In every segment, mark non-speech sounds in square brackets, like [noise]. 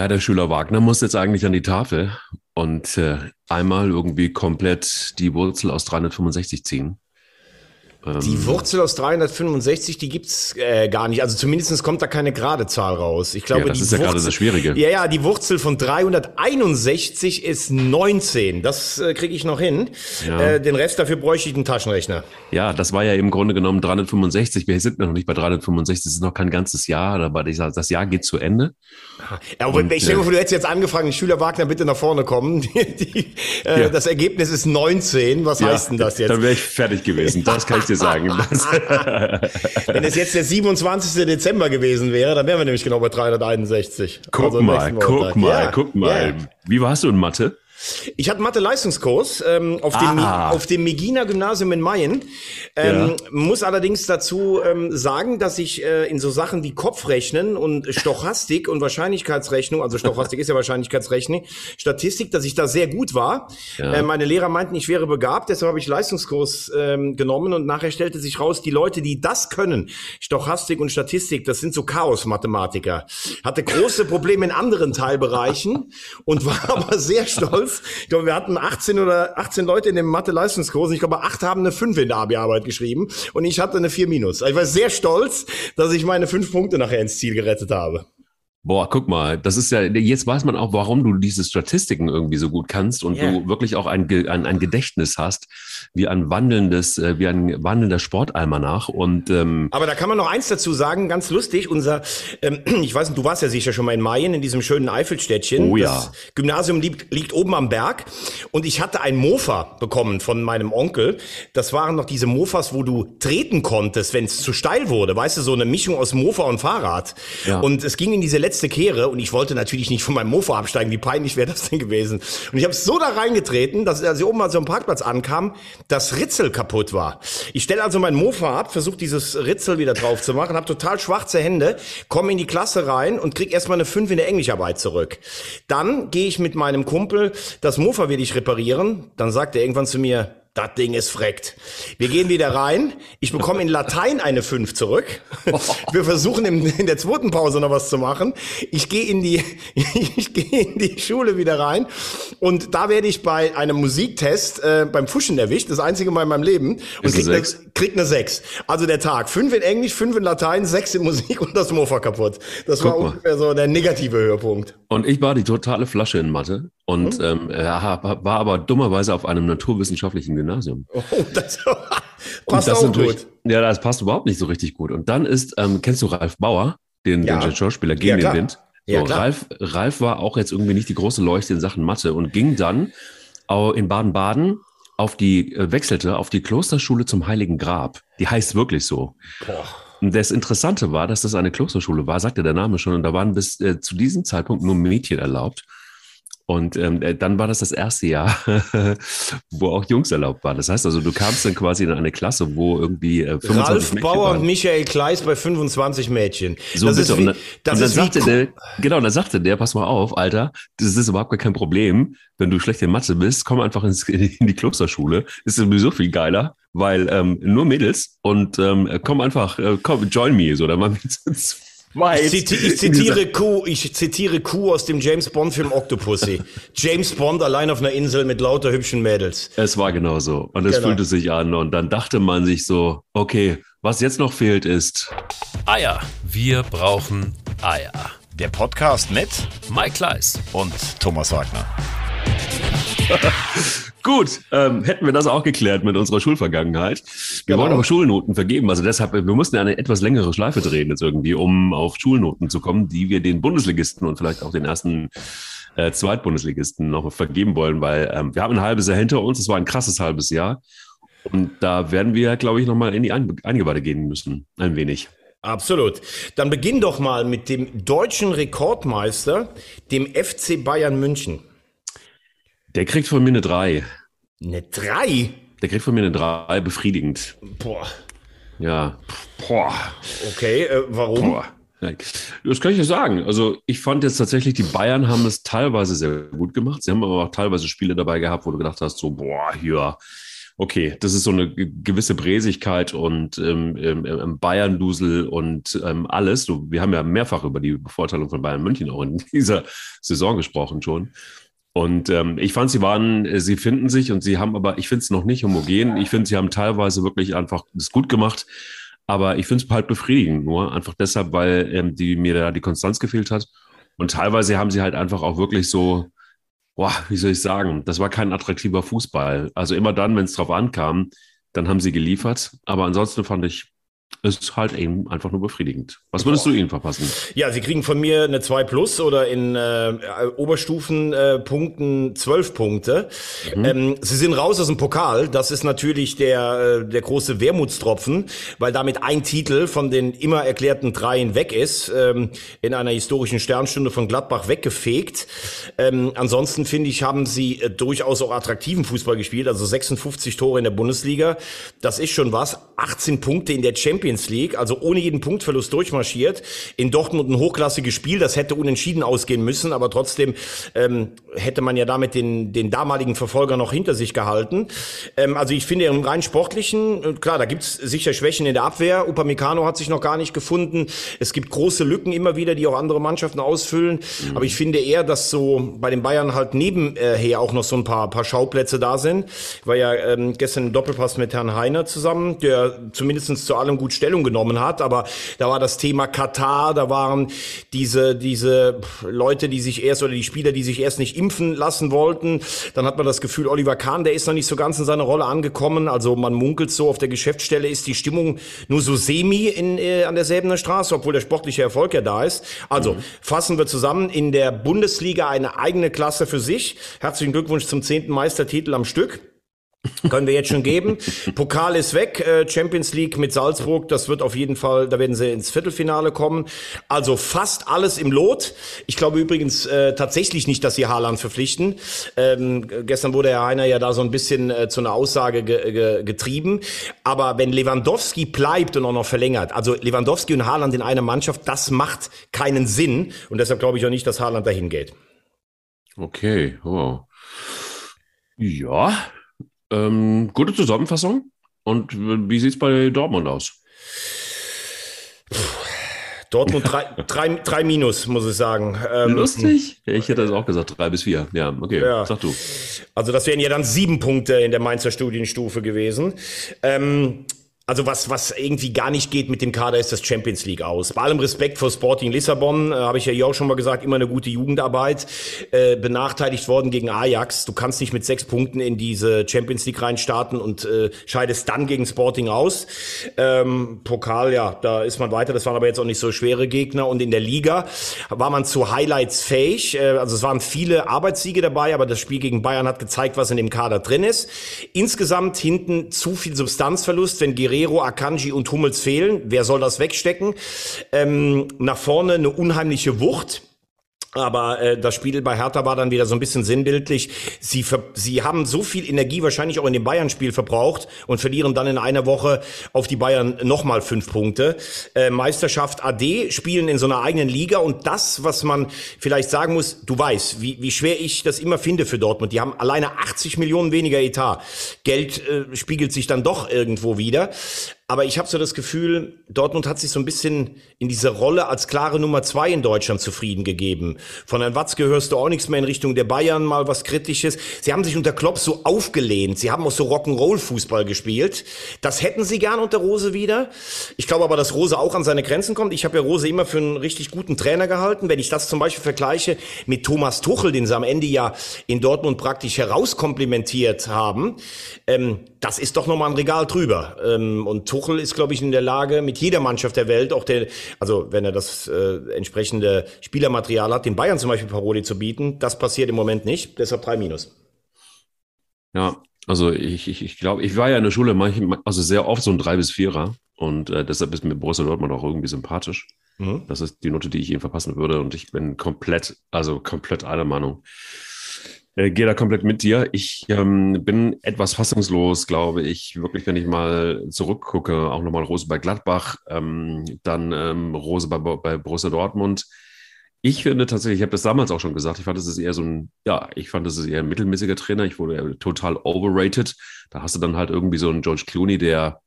Ja, der Schüler Wagner muss jetzt eigentlich an die Tafel und äh, einmal irgendwie komplett die Wurzel aus 365 ziehen. Die Ähm, Wurzel aus 365, die gibt's äh, gar nicht. Also zumindest kommt da keine gerade Zahl raus. Ich glaube, Ja, das die ist ja Wurzel, gerade das Schwierige. Ja, ja, die Wurzel von 361 ist 19. Das äh, kriege ich noch hin. Ja. Äh, den Rest dafür bräuchte ich einen Taschenrechner. Ja, das war ja im Grunde genommen 365. Wir sind noch nicht bei 365. Es ist noch kein ganzes Jahr, aber das Jahr geht zu Ende. Ja, aber Und, ich mir äh, du hättest jetzt angefangen, Schüler Wagner bitte nach vorne kommen. [laughs] Die, die, äh, Ja. Das Ergebnis ist 19. Was heißt denn das jetzt? Dann wäre ich fertig gewesen. Das kann ich [laughs] dir sagen. [laughs] Wenn es jetzt der 27. Dezember gewesen wäre, dann wären wir nämlich genau bei 361. guck Also mal, guck Montag. mal, Ja, guck mal. ja. Wie warst du in Mathe? Ich hatte Mathe-Leistungskurs ähm, auf, dem, auf dem Megina Gymnasium in Mayen. Ähm, Ja. Muss allerdings dazu ähm, sagen, dass ich äh, in so Sachen wie Kopfrechnen und Stochastik und Wahrscheinlichkeitsrechnung, also Stochastik ist ja Wahrscheinlichkeitsrechnung, Statistik, dass ich da sehr gut war. Ja. Äh, meine Lehrer meinten, ich wäre begabt, deshalb habe ich Leistungskurs ähm, genommen und nachher stellte sich raus, die Leute, die das können, Stochastik und Statistik, das sind so Chaos-Mathematiker. Hatte große Probleme in anderen Teilbereichen und war [laughs] aber sehr stolz. Ich glaube, wir hatten 18 oder 18 Leute in dem Mathe-Leistungskurs ich glaube, acht haben eine 5 in der Abi-Arbeit geschrieben und ich hatte eine 4 minus. Ich war sehr stolz, dass ich meine fünf Punkte nachher ins Ziel gerettet habe. Boah, guck mal, das ist ja, jetzt weiß man auch, warum du diese Statistiken irgendwie so gut kannst und Ja. du wirklich auch ein, ein, ein Gedächtnis hast, wie ein wandelndes, äh, wie ein wandelnder Sportalmanach. Und ähm, Aber da kann man noch eins dazu sagen, ganz lustig, unser, ähm, [clears throat] ich weiß nicht, du warst ja sicher schon mal in Mayen, in diesem schönen Eifelstädtchen. Oh ja. Das Gymnasium liegt, liegt oben am Berg und ich hatte ein Mofa bekommen von meinem Onkel. Das waren noch diese Mofas, wo du treten konntest, wenn es zu steil wurde. Weißt du, so eine Mischung aus Mofa und Fahrrad. Ja. Und es ging in diese letzte Kehre und ich wollte natürlich nicht von meinem Mofa absteigen. Wie peinlich wäre das denn gewesen? Und ich habe so da reingetreten, dass als ich oben mal so am Parkplatz ankam, das Ritzel kaputt war. Ich stelle also mein Mofa ab, versuche dieses Ritzel wieder drauf zu machen, habe total schwarze Hände, komme in die Klasse rein und krieg erstmal eine 5 in der Englischarbeit zurück. Dann gehe ich mit meinem Kumpel, das Mofa will ich reparieren. Dann sagt er irgendwann zu mir, das Ding ist freckt. Wir gehen wieder rein. Ich bekomme in Latein eine 5 zurück. Wir versuchen in, der zweiten Pause noch was zu machen. Ich gehe in die, [laughs] ich gehe in die Schule wieder rein. Und da werde ich bei einem Musiktest äh, beim Fuschen erwischt. Das einzige Mal in meinem Leben. Und krieg eine krieg eine 6. Also der Tag. 5 in Englisch, 5 in Latein, 6 in Musik und das Mofa kaputt. Das war Guck mal. ungefähr so der negative Höhepunkt. Und ich war die totale Flasche in Mathe und ähm, ja, hab- war aber dummerweise auf einem naturwissenschaftlichen Gymnasium. Oh, das [laughs] passt das auch gut. Ja, das passt überhaupt nicht so richtig gut. Und dann ist, ähm, kennst du Ralf Bauer, den, Ja. den Schauspieler Ja, gegen klar. den Wind? So, Ja, klar. Ralf, Ralf war auch jetzt irgendwie nicht die große Leuchte in Sachen Mathe und ging dann in Baden-Baden auf die, äh, wechselte auf die Klosterschule zum Heiligen Grab. Die heißt wirklich so. Boah. Und das Interessante war, dass das eine Klosterschule war, sagte der Name schon, und da waren bis äh, zu diesem Zeitpunkt nur Mädchen erlaubt. Und ähm, äh, dann war das das erste Jahr, [laughs] wo auch Jungs erlaubt waren. Das heißt also, du kamst dann quasi in eine Klasse, wo irgendwie äh, 25 Ralf Mädchen Bauer waren. und Michael Kleis bei 25 Mädchen. So das bitte. ist und wie, dann, das und dann wie sagte der, genau, und dann sagte der, pass mal auf, Alter, das ist überhaupt gar kein Problem. Wenn du schlecht in Mathe bist, komm einfach ins, in die Klosterschule. Ist sowieso viel geiler, weil ähm, nur Mädels und ähm, komm einfach, äh, komm, join me, so, dann machen wir zweit Ich, ziti [laughs] zitiere Q, ich zitiere Q aus dem James Bond Film Octopussy. [laughs] James Bond allein auf einer Insel mit lauter hübschen Mädels. Es war genau so. Und es Genau. fühlte sich an. Und dann dachte man sich so, okay, was jetzt noch fehlt ist, Eier. Wir brauchen Eier. Der Podcast mit Mike Kleiss. und Thomas Wagner. [laughs] Gut, ähm, hätten wir das auch geklärt mit unserer Schulvergangenheit. Wir Genau. wollen aber Schulnoten vergeben. Also deshalb, wir mussten eine etwas längere Schleife drehen jetzt irgendwie, um auf Schulnoten zu kommen, die wir den Bundesligisten und vielleicht auch den ersten äh, Zweitbundesligisten noch vergeben wollen, weil ähm, wir haben ein halbes Jahr hinter uns. Es war ein krasses halbes Jahr. Und da werden wir, glaube ich, nochmal in die Ein Eingeweide gehen müssen. Ein wenig. Absolut. Dann beginn doch mal mit dem deutschen Rekordmeister, dem FC Bayern München. Der kriegt von mir eine 3. Eine 3? Der kriegt von mir eine 3, befriedigend. Boah. Ja. Boah. Okay, äh, warum? Boah. Das kann ich ja sagen. Also ich fand jetzt tatsächlich, die Bayern haben es teilweise sehr gut gemacht. Sie haben aber auch teilweise Spiele dabei gehabt, wo du gedacht hast, so, boah, hier, okay, das ist so eine gewisse Bräsigkeit und ähm, ähm, ähm, Bayern-Dusel und ähm, alles. Wir haben ja mehrfach über die Bevorteilung von Bayern München auch in [laughs] dieser Saison gesprochen schon. Und ähm, ich fand, sie waren, äh, sie finden sich und sie haben aber, ich finde es noch nicht homogen. Ich finde, sie haben teilweise wirklich einfach das gut gemacht. Aber ich finde es halt befriedigend nur, einfach deshalb, weil ähm, die, mir da die Konstanz gefehlt hat. Und teilweise haben sie halt einfach auch wirklich so, boah, wie soll ich sagen, das war kein attraktiver Fußball. Also immer dann, wenn es drauf ankam, dann haben sie geliefert. Aber ansonsten fand ich, ist halt eben einfach nur befriedigend. Was würdest du ihnen verpassen? Ja, sie kriegen von mir eine 2 Plus oder in äh, Oberstufenpunkten äh, 12 Punkte. Mhm. Ähm, sie sind raus aus dem Pokal. Das ist natürlich der, äh, der große Wermutstropfen, weil damit ein Titel von den immer erklärten dreien weg ist, ähm, in einer historischen Sternstunde von Gladbach weggefegt. Ähm, ansonsten finde ich, haben sie äh, durchaus auch attraktiven Fußball gespielt, also 56 Tore in der Bundesliga. Das ist schon was. 18 Punkte in der Champions Champions League, also ohne jeden Punktverlust durchmarschiert. In Dortmund ein hochklassiges Spiel, das hätte unentschieden ausgehen müssen, aber trotzdem ähm, hätte man ja damit den, den damaligen Verfolger noch hinter sich gehalten. Ähm, also ich finde im rein sportlichen, äh, klar, da gibt's sicher Schwächen in der Abwehr. Upamecano hat sich noch gar nicht gefunden. Es gibt große Lücken immer wieder, die auch andere Mannschaften ausfüllen. Mhm. Aber ich finde eher, dass so bei den Bayern halt nebenher auch noch so ein paar, paar Schauplätze da sind. Ich war ja ähm, gestern im Doppelpass mit Herrn Heiner zusammen, der zumindest zu allem gut Stellung genommen hat, aber da war das Thema Katar, da waren diese, diese Leute, die sich erst oder die Spieler, die sich erst nicht impfen lassen wollten. Dann hat man das Gefühl, Oliver Kahn, der ist noch nicht so ganz in seine Rolle angekommen. Also man munkelt so, auf der Geschäftsstelle ist die Stimmung nur so semi in, äh, an der Säbener Straße, obwohl der sportliche Erfolg ja da ist. Also mhm. fassen wir zusammen, in der Bundesliga eine eigene Klasse für sich. Herzlichen Glückwunsch zum zehnten Meistertitel am Stück. Können wir jetzt schon geben. Pokal ist weg. Äh, Champions League mit Salzburg, das wird auf jeden Fall, da werden sie ins Viertelfinale kommen. Also fast alles im Lot. Ich glaube übrigens äh, tatsächlich nicht, dass sie Haaland verpflichten. Ähm, gestern wurde Herr Heiner ja da so ein bisschen äh, zu einer Aussage ge ge getrieben. Aber wenn Lewandowski bleibt und auch noch verlängert, also Lewandowski und Haaland in einer Mannschaft, das macht keinen Sinn. Und deshalb glaube ich auch nicht, dass Haaland dahin geht. Okay, wow. Ja, ähm, gute Zusammenfassung. Und wie sieht es bei Dortmund aus? Dortmund drei, drei, drei Minus, muss ich sagen. Ähm, Lustig? Ich hätte das auch gesagt, drei bis vier. Ja, okay, ja. sag du. Also das wären ja dann sieben Punkte in der Mainzer Studienstufe gewesen. Ähm, also was, was irgendwie gar nicht geht mit dem Kader ist das Champions League aus. Bei allem Respekt vor Sporting Lissabon, äh, habe ich ja hier auch schon mal gesagt, immer eine gute Jugendarbeit. Äh, benachteiligt worden gegen Ajax. Du kannst nicht mit sechs Punkten in diese Champions League reinstarten und äh, scheidest dann gegen Sporting aus. Ähm, Pokal, ja, da ist man weiter. Das waren aber jetzt auch nicht so schwere Gegner. Und in der Liga war man zu Highlights fähig. Äh, also es waren viele Arbeitssiege dabei, aber das Spiel gegen Bayern hat gezeigt, was in dem Kader drin ist. Insgesamt hinten zu viel Substanzverlust, wenn Guerrero Guerrero, Akanji und Hummels fehlen. Wer soll das wegstecken? Ähm, nach vorne eine unheimliche Wucht. Aber äh, das Spiel bei Hertha war dann wieder so ein bisschen sinnbildlich. Sie, ver sie haben so viel Energie wahrscheinlich auch in dem Bayern-Spiel verbraucht und verlieren dann in einer Woche auf die Bayern nochmal fünf Punkte. Äh, Meisterschaft AD spielen in so einer eigenen Liga und das, was man vielleicht sagen muss, du weißt, wie, wie schwer ich das immer finde für Dortmund. Die haben alleine 80 Millionen weniger Etat. Geld äh, spiegelt sich dann doch irgendwo wieder. Aber ich habe so das Gefühl, Dortmund hat sich so ein bisschen in diese Rolle als klare Nummer zwei in Deutschland zufrieden gegeben. Von Herrn Watzke hörst du auch nichts mehr in Richtung der Bayern, mal was Kritisches. Sie haben sich unter Klopp so aufgelehnt. Sie haben auch so Rock'n'Roll-Fußball gespielt. Das hätten sie gern unter Rose wieder. Ich glaube aber, dass Rose auch an seine Grenzen kommt. Ich habe ja Rose immer für einen richtig guten Trainer gehalten. Wenn ich das zum Beispiel vergleiche mit Thomas Tuchel, den sie am Ende ja in Dortmund praktisch herauskomplimentiert haben, ähm, das ist doch nochmal ein Regal drüber. Ähm, und Tuchel ist, glaube ich, in der Lage, mit jeder Mannschaft der Welt, auch der, also wenn er das äh, entsprechende Spielermaterial hat, den Bayern zum Beispiel Paroli zu bieten. Das passiert im Moment nicht. Deshalb drei Minus. Ja, also ich, ich, ich glaube, ich war ja in der Schule manchmal, also sehr oft so ein drei bis vierer und äh, deshalb ist mir Borussia Dortmund auch irgendwie sympathisch. Mhm. Das ist die Note, die ich ihm verpassen würde und ich bin komplett, also komplett einer Meinung. Äh, gehe da komplett mit dir. Ich ähm, bin etwas fassungslos, glaube ich, wirklich, wenn ich mal zurückgucke, auch nochmal Rose bei Gladbach, ähm, dann ähm, Rose bei, bei Borussia Dortmund. Ich finde tatsächlich, ich habe das damals auch schon gesagt, ich fand, das ist eher so ein, ja, ich fand, das ist eher ein mittelmäßiger Trainer. Ich wurde total overrated. Da hast du dann halt irgendwie so einen George Clooney, der,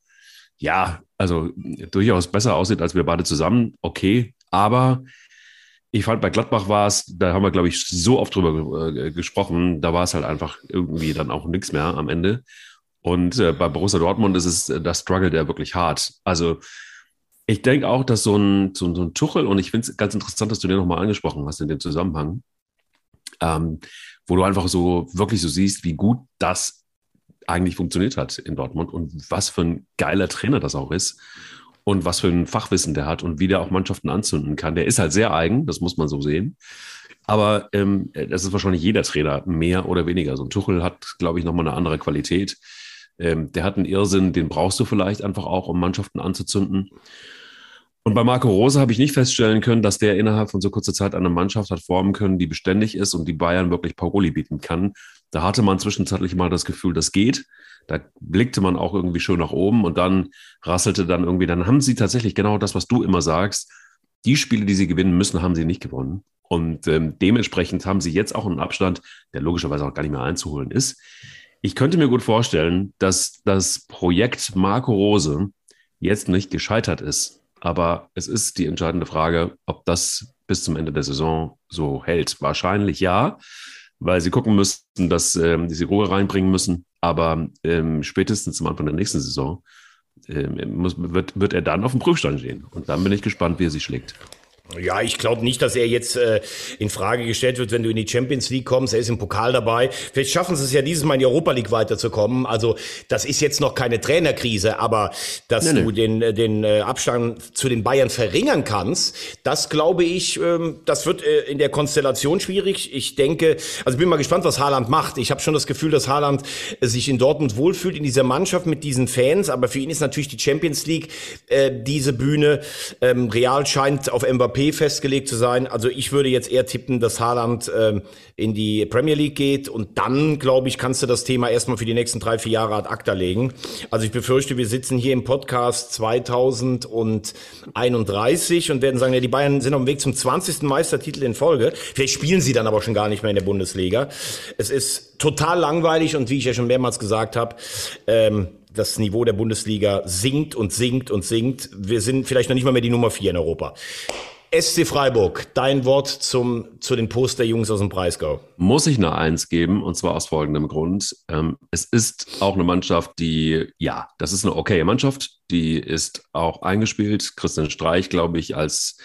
ja, also durchaus besser aussieht als wir beide zusammen. Okay, aber ich fand, bei Gladbach war es, da haben wir, glaube ich, so oft drüber äh, gesprochen, da war es halt einfach irgendwie dann auch nichts mehr am Ende. Und äh, bei Borussia Dortmund ist es, äh, das Struggle der wirklich hart. Also ich denke auch, dass so ein, so, so ein Tuchel, und ich finde es ganz interessant, dass du den nochmal angesprochen hast in dem Zusammenhang, ähm, wo du einfach so wirklich so siehst, wie gut das eigentlich funktioniert hat in Dortmund und was für ein geiler Trainer das auch ist und was für ein Fachwissen der hat und wie der auch Mannschaften anzünden kann. Der ist halt sehr eigen, das muss man so sehen. Aber ähm, das ist wahrscheinlich jeder Trainer mehr oder weniger. So ein Tuchel hat, glaube ich, nochmal eine andere Qualität. Ähm, der hat einen Irrsinn, den brauchst du vielleicht einfach auch, um Mannschaften anzuzünden. Und bei Marco Rose habe ich nicht feststellen können, dass der innerhalb von so kurzer Zeit eine Mannschaft hat formen können, die beständig ist und die Bayern wirklich Paroli bieten kann. Da hatte man zwischenzeitlich mal das Gefühl, das geht. Da blickte man auch irgendwie schön nach oben und dann rasselte dann irgendwie, dann haben sie tatsächlich genau das, was du immer sagst. Die Spiele, die sie gewinnen müssen, haben sie nicht gewonnen. Und ähm, dementsprechend haben sie jetzt auch einen Abstand, der logischerweise auch gar nicht mehr einzuholen ist. Ich könnte mir gut vorstellen, dass das Projekt Marco Rose jetzt nicht gescheitert ist. Aber es ist die entscheidende Frage, ob das bis zum Ende der Saison so hält. Wahrscheinlich ja, weil sie gucken müssten, dass ähm, sie Ruhe reinbringen müssen. Aber ähm, spätestens am Anfang der nächsten Saison ähm, muss, wird, wird er dann auf dem Prüfstand stehen. Und dann bin ich gespannt, wie er sich schlägt. Ja, ich glaube nicht, dass er jetzt äh, in Frage gestellt wird, wenn du in die Champions League kommst. Er ist im Pokal dabei. Vielleicht schaffen sie es ja dieses Mal in die Europa League weiterzukommen. Also das ist jetzt noch keine Trainerkrise, aber dass nee, du nee. den, äh, den äh, Abstand zu den Bayern verringern kannst, das glaube ich, ähm, das wird äh, in der Konstellation schwierig. Ich denke, also bin mal gespannt, was Haaland macht. Ich habe schon das Gefühl, dass Haaland äh, sich in Dortmund wohlfühlt, in dieser Mannschaft mit diesen Fans. Aber für ihn ist natürlich die Champions League äh, diese Bühne. Ähm, Real scheint auf Mbappé festgelegt zu sein. Also ich würde jetzt eher tippen, dass Haaland ähm, in die Premier League geht und dann, glaube ich, kannst du das Thema erstmal für die nächsten drei, vier Jahre ad acta legen. Also ich befürchte, wir sitzen hier im Podcast 2031 und werden sagen, ja, die Bayern sind auf dem Weg zum 20. Meistertitel in Folge. Vielleicht spielen sie dann aber schon gar nicht mehr in der Bundesliga. Es ist total langweilig und wie ich ja schon mehrmals gesagt habe, ähm, das Niveau der Bundesliga sinkt und sinkt und sinkt. Wir sind vielleicht noch nicht mal mehr die Nummer vier in Europa. SC Freiburg, dein Wort zum, zu den Posterjungs aus dem Breisgau. Muss ich eine Eins geben, und zwar aus folgendem Grund. Ähm, es ist auch eine Mannschaft, die, ja, das ist eine okaye Mannschaft, die ist auch eingespielt. Christian Streich, glaube ich, als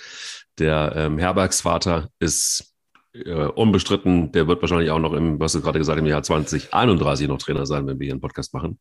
der ähm, Herbergsvater ist äh, unbestritten. Der wird wahrscheinlich auch noch im, was du gerade gesagt, im Jahr 2031 noch Trainer sein, wenn wir hier einen Podcast machen.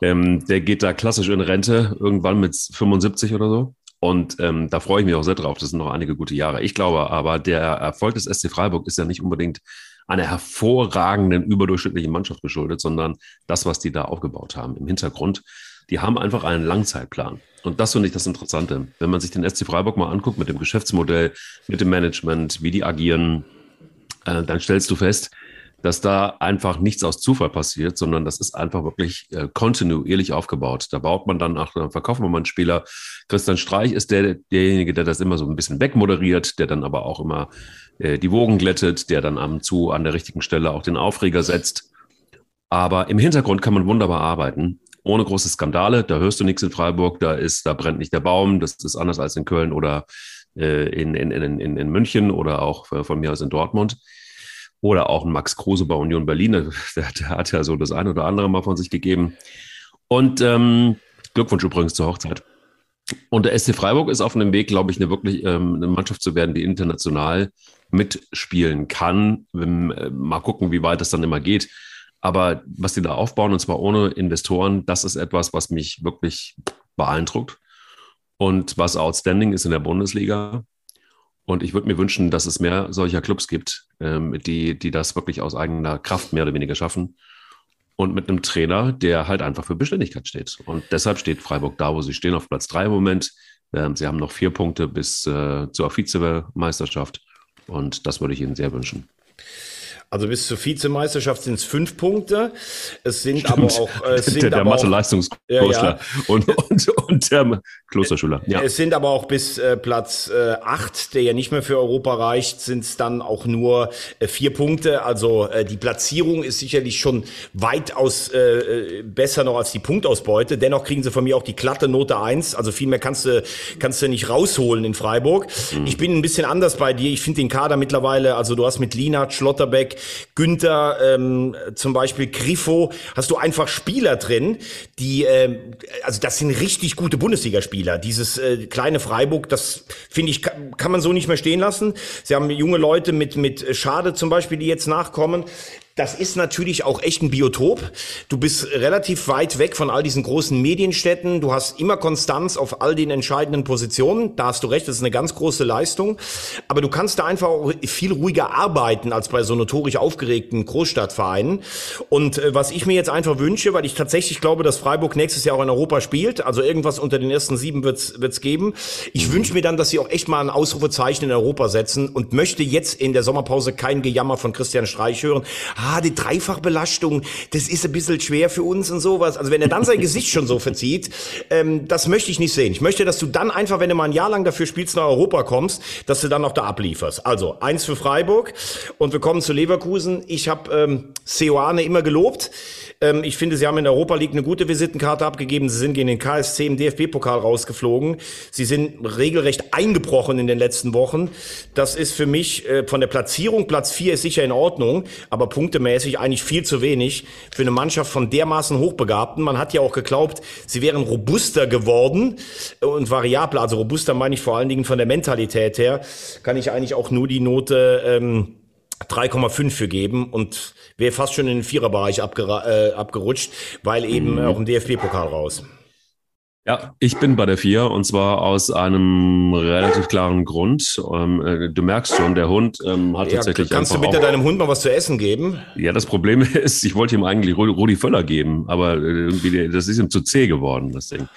Ähm, der geht da klassisch in Rente, irgendwann mit 75 oder so. Und ähm, da freue ich mich auch sehr drauf. Das sind noch einige gute Jahre. Ich glaube aber, der Erfolg des SC Freiburg ist ja nicht unbedingt einer hervorragenden, überdurchschnittlichen Mannschaft geschuldet, sondern das, was die da aufgebaut haben im Hintergrund. Die haben einfach einen Langzeitplan. Und das finde ich das Interessante. Wenn man sich den SC Freiburg mal anguckt mit dem Geschäftsmodell, mit dem Management, wie die agieren, äh, dann stellst du fest, dass da einfach nichts aus Zufall passiert, sondern das ist einfach wirklich äh, kontinuierlich aufgebaut. Da baut man dann auch, dann verkauft man einen Spieler. Christian Streich ist der, derjenige, der das immer so ein bisschen wegmoderiert, der dann aber auch immer äh, die Wogen glättet, der dann am zu an der richtigen Stelle auch den Aufreger setzt. Aber im Hintergrund kann man wunderbar arbeiten, ohne große Skandale. Da hörst du nichts in Freiburg, da ist, da brennt nicht der Baum. Das ist anders als in Köln oder äh, in, in, in, in München oder auch äh, von mir aus in Dortmund. Oder auch ein Max Kruse bei Union Berlin, der, der, hat ja so das eine oder andere mal von sich gegeben. Und ähm, Glückwunsch übrigens zur Hochzeit. Und der SC Freiburg ist auf einem Weg, glaube ich, eine wirklich ähm, eine Mannschaft zu werden, die international mitspielen kann. Ähm, mal gucken, wie weit das dann immer geht. Aber was die da aufbauen, und zwar ohne Investoren, das ist etwas, was mich wirklich beeindruckt. Und was outstanding ist in der Bundesliga. Und ich würde mir wünschen, dass es mehr solcher Clubs gibt, ähm, die, die das wirklich aus eigener Kraft mehr oder weniger schaffen. Und mit einem Trainer, der halt einfach für Beständigkeit steht. Und deshalb steht Freiburg da, wo sie stehen, auf Platz drei im Moment. Ähm, sie haben noch vier Punkte bis äh, zur Vizemeisterschaft. Und das würde ich Ihnen sehr wünschen. Also bis zur Vizemeisterschaft sind es fünf Punkte. Es sind Stimmt. aber auch äh, es sind der, der Mathe-Leistungskurs ja, ja. und, und, und der Klosterschüler. Ja. Es sind aber auch bis äh, Platz äh, acht, der ja nicht mehr für Europa reicht, sind es dann auch nur äh, vier Punkte. Also äh, die Platzierung ist sicherlich schon weitaus äh, äh, besser noch als die Punktausbeute. Dennoch kriegen sie von mir auch die glatte Note eins. Also viel mehr kannst du kannst du nicht rausholen in Freiburg. Mhm. Ich bin ein bisschen anders bei dir. Ich finde den Kader mittlerweile, also du hast mit Lina, Schlotterbeck, Günther, ähm, zum Beispiel Griffo, hast du einfach Spieler drin, die, äh, also das sind richtig gute Bundesligaspieler. Dieses äh, kleine Freiburg, das finde ich, kann, kann man so nicht mehr stehen lassen. Sie haben junge Leute mit, mit Schade zum Beispiel, die jetzt nachkommen. Das ist natürlich auch echt ein Biotop. Du bist relativ weit weg von all diesen großen Medienstädten. Du hast immer Konstanz auf all den entscheidenden Positionen. Da hast du recht, das ist eine ganz große Leistung. Aber du kannst da einfach auch viel ruhiger arbeiten als bei so notorisch aufgeregten Großstadtvereinen. Und äh, was ich mir jetzt einfach wünsche, weil ich tatsächlich glaube, dass Freiburg nächstes Jahr auch in Europa spielt, also irgendwas unter den ersten sieben wird's wird's geben. Ich mhm. wünsche mir dann, dass sie auch echt mal ein Ausrufezeichen in Europa setzen und möchte jetzt in der Sommerpause kein Gejammer von Christian Streich hören ah, die Dreifachbelastung, das ist ein bisschen schwer für uns und sowas. Also wenn er dann sein Gesicht schon so verzieht, ähm, das möchte ich nicht sehen. Ich möchte, dass du dann einfach, wenn du mal ein Jahr lang dafür spielst, nach Europa kommst, dass du dann auch da ablieferst. Also eins für Freiburg und wir kommen zu Leverkusen. Ich habe ähm, Seoane immer gelobt. Ähm, ich finde, sie haben in der Europa League eine gute Visitenkarte abgegeben. Sie sind gegen den KSC im DFB-Pokal rausgeflogen. Sie sind regelrecht eingebrochen in den letzten Wochen. Das ist für mich äh, von der Platzierung, Platz 4 ist sicher in Ordnung, aber punktemäßig eigentlich viel zu wenig für eine Mannschaft von dermaßen Hochbegabten. Man hat ja auch geglaubt, sie wären robuster geworden und variabler. Also robuster meine ich vor allen Dingen von der Mentalität her. Kann ich eigentlich auch nur die Note ähm, 3,5 für geben und wäre fast schon in den Viererbereich abger äh, abgerutscht, weil eben mhm. auch im DFB-Pokal raus. Ja, ich bin bei der vier und zwar aus einem relativ klaren Grund. Ähm, äh, du merkst schon, der Hund ähm, hat ja, tatsächlich. Kannst du bitte deinem Hund mal was zu essen geben? Ja, das Problem [laughs] ist, ich wollte ihm eigentlich Rudi Völler geben, aber äh, irgendwie, das ist ihm zu zäh geworden, das Ding.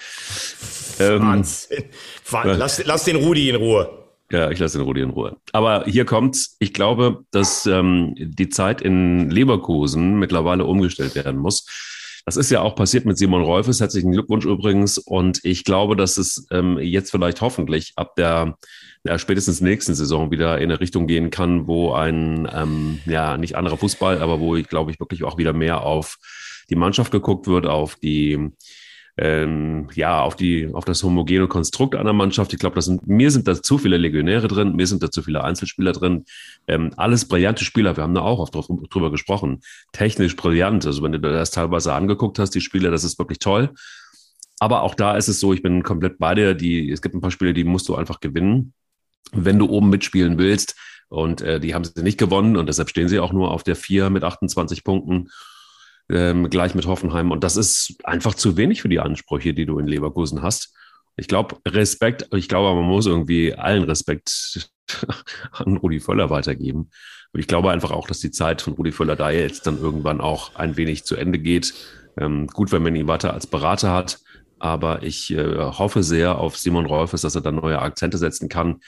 Ähm, Wahnsinn. Lass, lass den Rudi in Ruhe. Ja, ich lasse den Rudi in Ruhe. Aber hier kommt's. Ich glaube, dass ähm, die Zeit in Leverkusen mittlerweile umgestellt werden muss. Das ist ja auch passiert mit Simon Rolfes. Herzlichen Glückwunsch übrigens. Und ich glaube, dass es ähm, jetzt vielleicht hoffentlich ab der ja, spätestens nächsten Saison wieder in eine Richtung gehen kann, wo ein ähm, ja nicht anderer Fußball, aber wo ich glaube ich wirklich auch wieder mehr auf die Mannschaft geguckt wird, auf die ähm, ja, auf die, auf das homogene Konstrukt einer Mannschaft. Ich glaube, sind, mir sind da zu viele Legionäre drin, mir sind da zu viele Einzelspieler drin. Ähm, alles brillante Spieler, wir haben da auch oft drauf, drüber gesprochen. Technisch brillant. Also wenn du das teilweise angeguckt hast, die Spieler, das ist wirklich toll. Aber auch da ist es so, ich bin komplett bei dir. Die, es gibt ein paar Spiele, die musst du einfach gewinnen, wenn du oben mitspielen willst. Und äh, die haben sie nicht gewonnen und deshalb stehen sie auch nur auf der 4 mit 28 Punkten ähm, gleich mit Hoffenheim. Und das ist einfach zu wenig für die Ansprüche, die du in Leverkusen hast. Ich glaube, Respekt, ich glaube, man muss irgendwie allen Respekt [laughs] an Rudi Völler weitergeben. Ich glaube einfach auch, dass die Zeit von Rudi Völler da jetzt dann irgendwann auch ein wenig zu Ende geht. Ähm, gut, wenn man ihn weiter als Berater hat, aber ich äh, hoffe sehr auf Simon Rolfes, dass er dann neue Akzente setzen kann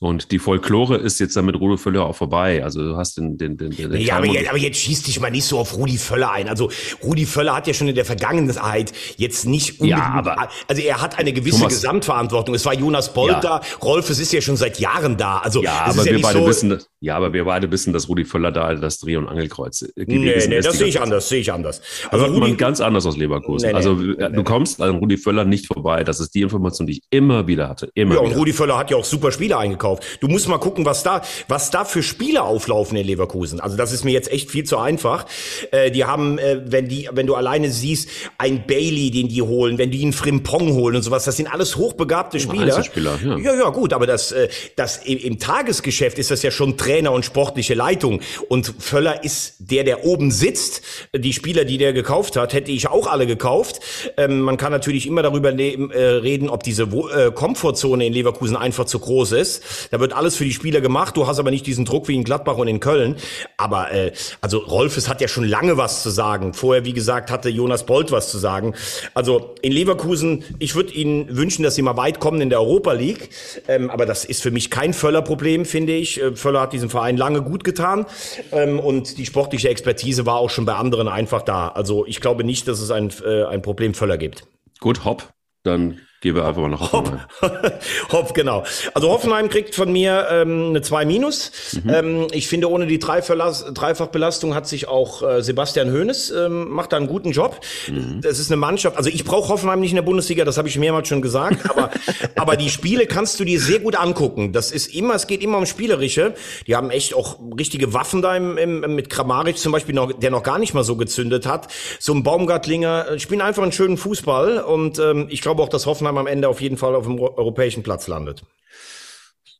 und die Folklore ist jetzt dann mit Rudi Völler auch vorbei. Also du hast den, den, den, den Ja, aber jetzt, aber jetzt schießt dich mal nicht so auf Rudi Völler ein. Also Rudi Völler hat ja schon in der Vergangenheit jetzt nicht unbedingt, ja, aber also er hat eine gewisse Thomas, Gesamtverantwortung. Es war Jonas Bolt ja. da, Rolf, es ist ja schon seit Jahren da. Also ja, aber wir ja beide so, wissen, ja, aber wir beide wissen, dass Rudi Völler da das Dreh- und Angelkreuz gewesen nee, nee, das sehe ich anders, sehe ich anders. Also Rudi, man ganz anders aus Leverkusen. Nee, nee, also nee, du kommst an Rudi Völler nicht vorbei. Das ist die Information, die ich immer wieder hatte. Immer ja, und Rudi Völler hat ja auch super Spiele eingekauft. Du musst mal gucken, was da, was da für Spiele auflaufen in Leverkusen. Also das ist mir jetzt echt viel zu einfach. Äh, die haben, äh, wenn die, wenn du alleine siehst, ein Bailey, den die holen, wenn die einen Frimpong holen und sowas, das sind alles hochbegabte Spieler. Ja. ja, ja, gut, aber das, äh, das im, im Tagesgeschäft ist das ja schon Trainer und sportliche Leitung. Und Völler ist der, der oben sitzt. Die Spieler, die der gekauft hat, hätte ich auch alle gekauft. Ähm, man kann natürlich immer darüber äh, reden, ob diese äh, Komfortzone in Leverkusen einfach zu groß ist. Da wird alles für die Spieler gemacht. Du hast aber nicht diesen Druck wie in Gladbach und in Köln. Aber äh, also Rolfes hat ja schon lange was zu sagen. Vorher, wie gesagt, hatte Jonas Bolt was zu sagen. Also in Leverkusen, ich würde Ihnen wünschen, dass Sie mal weit kommen in der Europa League. Ähm, aber das ist für mich kein Völler-Problem, finde ich. Äh, Völler hat diese diesem Verein lange gut getan ähm, und die sportliche Expertise war auch schon bei anderen einfach da. Also ich glaube nicht, dass es ein, äh, ein Problem Völler gibt. Gut, hopp. Dann wir einfach nach Hoffenheim. Hopp, [laughs] Hopp genau. Also Hoffenheim kriegt von mir ähm, eine 2 minus. Mhm. Ähm, ich finde, ohne die Dreifachbelastung hat sich auch äh, Sebastian Hoeneß ähm, macht da einen guten Job. Mhm. Das ist eine Mannschaft, also ich brauche Hoffenheim nicht in der Bundesliga, das habe ich mehrmals schon gesagt, [laughs] aber, aber die Spiele kannst du dir sehr gut angucken. Das ist immer, es geht immer um Spielerische. Die haben echt auch richtige Waffen da im, im, mit Kramaric zum Beispiel, noch, der noch gar nicht mal so gezündet hat. So ein Baumgartlinger, äh, spielen einfach einen schönen Fußball und ähm, ich glaube auch, dass Hoffenheim am Ende auf jeden Fall auf dem europäischen Platz landet.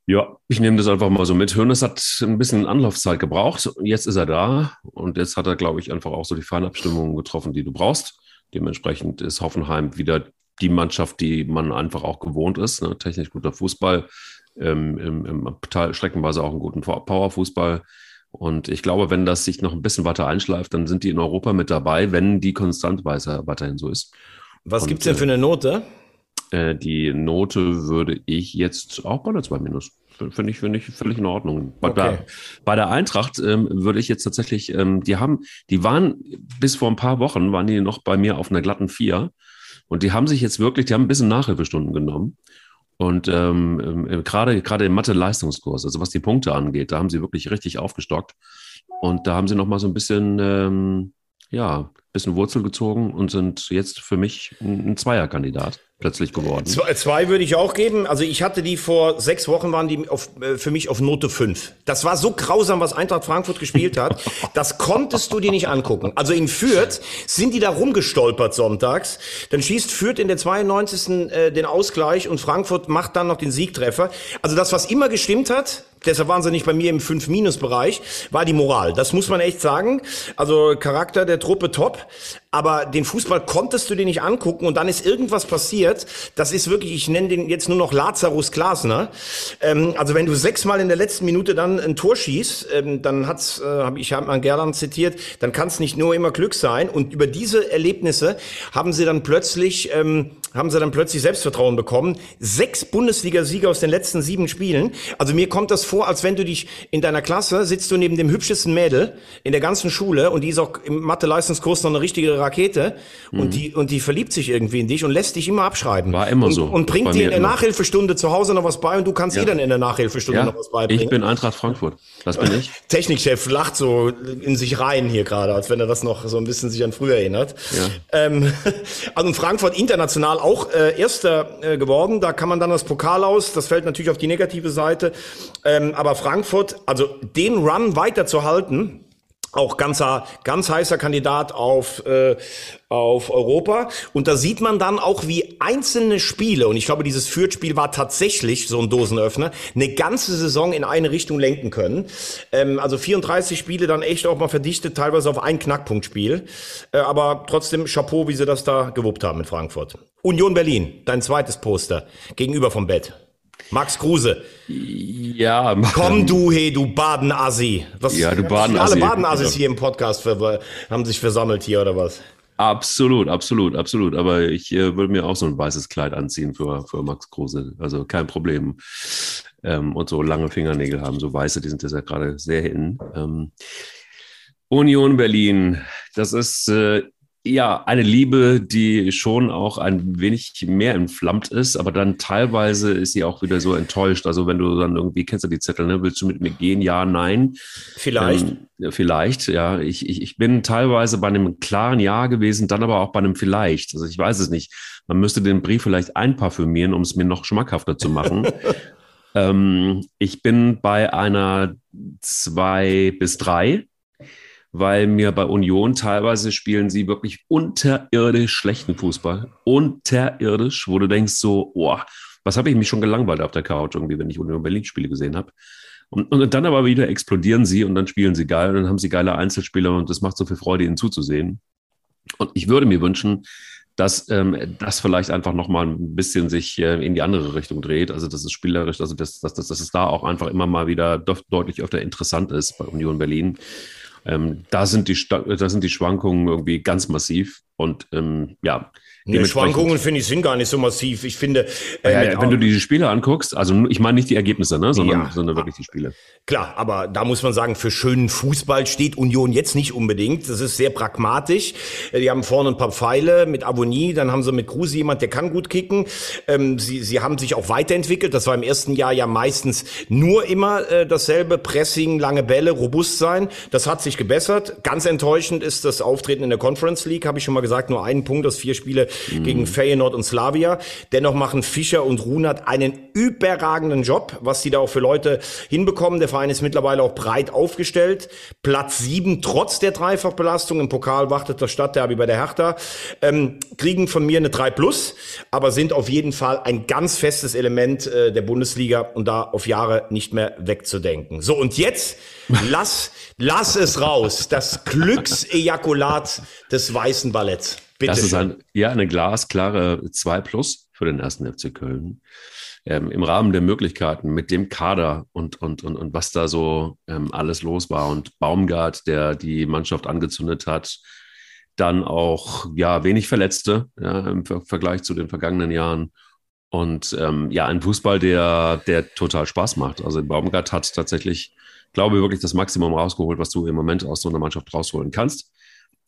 Ja, ich nehme das einfach mal so mit. Hönes hat ein bisschen Anlaufzeit gebraucht. Jetzt ist er da und jetzt hat er, glaube ich, einfach auch so die Feinabstimmungen getroffen, die du brauchst. Dementsprechend ist Hoffenheim wieder die Mannschaft, die man einfach auch gewohnt ist. Ne? Technisch guter Fußball, ähm, im, im Teil, streckenweise auch einen guten Powerfußball. Und ich glaube, wenn das sich noch ein bisschen weiter einschleift, dann sind die in Europa mit dabei, wenn die Konstantweise weiterhin so ist. Was gibt es denn für eine Note? Äh, die Note würde ich jetzt auch bei der 2 minus. Finde ich, finde ich völlig in Ordnung. Bei, okay. der, bei der Eintracht ähm, würde ich jetzt tatsächlich, ähm, die haben, die waren bis vor ein paar Wochen, waren die noch bei mir auf einer glatten 4. Und die haben sich jetzt wirklich, die haben ein bisschen Nachhilfestunden genommen. Und ähm, ähm, gerade gerade im Mathe-Leistungskurs, also was die Punkte angeht, da haben sie wirklich richtig aufgestockt. Und da haben sie noch mal so ein bisschen, ähm, ja, bisschen Wurzel gezogen und sind jetzt für mich ein Zweierkandidat plötzlich geworden. Zwei, zwei würde ich auch geben. Also ich hatte die vor sechs Wochen, waren die auf, äh, für mich auf Note fünf. Das war so grausam, was Eintracht Frankfurt gespielt hat. [laughs] Das konntest du dir nicht angucken. Also in Fürth sind die da rumgestolpert sonntags. Dann schießt Fürth in der 92. Äh, den Ausgleich und Frankfurt macht dann noch den Siegtreffer. Also das, was immer gestimmt hat, deshalb waren sie nicht bei mir im 5-Minus-Bereich, war die Moral. Das muss man echt sagen. Also Charakter der Truppe top, aber den Fußball konntest du dir nicht angucken und dann ist irgendwas passiert. Das ist wirklich, ich nenne den jetzt nur noch Lazarus Glasner. Ähm, also wenn du sechsmal in der letzten Minute dann ein Tor schießt, ähm, dann hat's, äh, hab ich habe mal Gerland zitiert, dann kann es nicht nur immer Glück sein. Und über diese Erlebnisse haben sie dann plötzlich ähm, haben sie dann plötzlich Selbstvertrauen bekommen. Sechs Bundesliga-Siege aus den letzten sieben Spielen. Also mir kommt das vor, als wenn du dich in deiner Klasse sitzt du neben dem hübschesten Mädel in der ganzen Schule und die ist auch im Mathe-Leistungskurs noch eine richtige Rakete mhm. und die und die verliebt sich irgendwie in dich und lässt dich immer abschreiben. War immer und, so. Und bringt dir in der immer. Nachhilfestunde zu Hause noch was bei und du kannst ja. ihr dann in der Nachhilfestunde ja. noch was beibringen. Ich bin Eintracht Frankfurt. Das bin ich. [laughs] Technikchef lacht so in sich rein hier gerade, als wenn er das noch so ein bisschen sich an früher erinnert. Ja. Ähm, [laughs] also Frankfurt international auch äh, Erster äh, geworden. Da kann man dann das Pokal aus. Das fällt natürlich auf die negative Seite. Ähm, aber Frankfurt, also den Run weiterzuhalten, auch ganzer, ganz heißer Kandidat auf, äh, auf Europa. Und da sieht man dann auch, wie einzelne Spiele, und ich glaube, dieses Fürth-Spiel war tatsächlich so ein Dosenöffner, eine ganze Saison in eine Richtung lenken können. Ähm, also 34 Spiele dann echt auch mal verdichtet, teilweise auf ein Knackpunktspiel. Äh, aber trotzdem Chapeau, wie sie das da gewuppt haben in Frankfurt. Union Berlin, dein zweites Poster, gegenüber vom Bett. Max Kruse. Ja. Komm du, hey, du Badenassi. Was, ja, du Badenassi. Alle Badenassis hier im Podcast für, haben sich versammelt hier, oder was? Absolut, absolut, absolut. Aber ich äh, würde mir auch so ein weißes Kleid anziehen für, für Max Kruse. Also kein Problem. Ähm, und so lange Fingernägel haben, so weiße, die sind jetzt ja gerade sehr in. Ähm, Union Berlin, das ist äh, ja, eine Liebe, die schon auch ein wenig mehr entflammt ist, aber dann teilweise ist sie auch wieder so enttäuscht. Also wenn du dann irgendwie, kennst du die Zettel, ne? willst du mit mir gehen? Ja, nein. Vielleicht. Ähm, vielleicht, ja. Ich, ich, ich bin teilweise bei einem klaren Ja gewesen, dann aber auch bei einem Vielleicht. Also ich weiß es nicht. Man müsste den Brief vielleicht einparfümieren, um es mir noch schmackhafter zu machen. [laughs] ähm, ich bin bei einer zwei bis drei weil mir bei Union teilweise spielen sie wirklich unterirdisch schlechten Fußball. Unterirdisch, wo du denkst so, oh, was habe ich mich schon gelangweilt auf der Couch irgendwie, wenn ich Union Berlin Spiele gesehen habe. Und, und dann aber wieder explodieren sie und dann spielen sie geil und dann haben sie geile Einzelspieler und das macht so viel Freude, ihnen zuzusehen. Und ich würde mir wünschen, dass ähm, das vielleicht einfach nochmal ein bisschen sich äh, in die andere Richtung dreht. Also dass es spielerisch, also dass, dass, dass, dass es da auch einfach immer mal wieder deutlich öfter interessant ist bei Union Berlin. Ähm, da, sind die, da sind die Schwankungen irgendwie ganz massiv. Und ähm, ja, Ne, Schwankungen finde ich sind gar nicht so massiv. Ich finde, äh, ja, wenn du die Spiele anguckst, also ich meine nicht die Ergebnisse, ne, sondern, ja, sondern wirklich die Spiele. Klar, aber da muss man sagen, für schönen Fußball steht Union jetzt nicht unbedingt. Das ist sehr pragmatisch. Äh, die haben vorne ein paar Pfeile mit Avonie, dann haben sie mit Kruse jemand, der kann gut kicken. Ähm, sie, sie haben sich auch weiterentwickelt. Das war im ersten Jahr ja meistens nur immer äh, dasselbe. Pressing, lange Bälle, robust sein. Das hat sich gebessert. Ganz enttäuschend ist das Auftreten in der Conference League, habe ich schon mal gesagt. Nur einen Punkt aus vier Spiele. Gegen Feyenoord und Slavia. Dennoch machen Fischer und Runert einen überragenden Job, was sie da auch für Leute hinbekommen. Der Verein ist mittlerweile auch breit aufgestellt. Platz sieben trotz der Dreifachbelastung. Im Pokal wartet das Stadtderby bei der Hertha. Ähm, kriegen von mir eine 3 plus, aber sind auf jeden Fall ein ganz festes Element äh, der Bundesliga und da auf Jahre nicht mehr wegzudenken. So, und jetzt lass, lass es raus. Das [laughs] Glücksejakulat des weißen Balletts. Bitte das ist ein, ja eine glasklare 2 plus für den ersten FC Köln ähm, im Rahmen der Möglichkeiten mit dem Kader und, und, und, und was da so ähm, alles los war und Baumgart, der die Mannschaft angezündet hat, dann auch ja wenig Verletzte ja, im Ver Vergleich zu den vergangenen Jahren und ähm, ja ein Fußball, der der total Spaß macht. Also Baumgart hat tatsächlich, glaube ich, wirklich das Maximum rausgeholt, was du im Moment aus so einer Mannschaft rausholen kannst.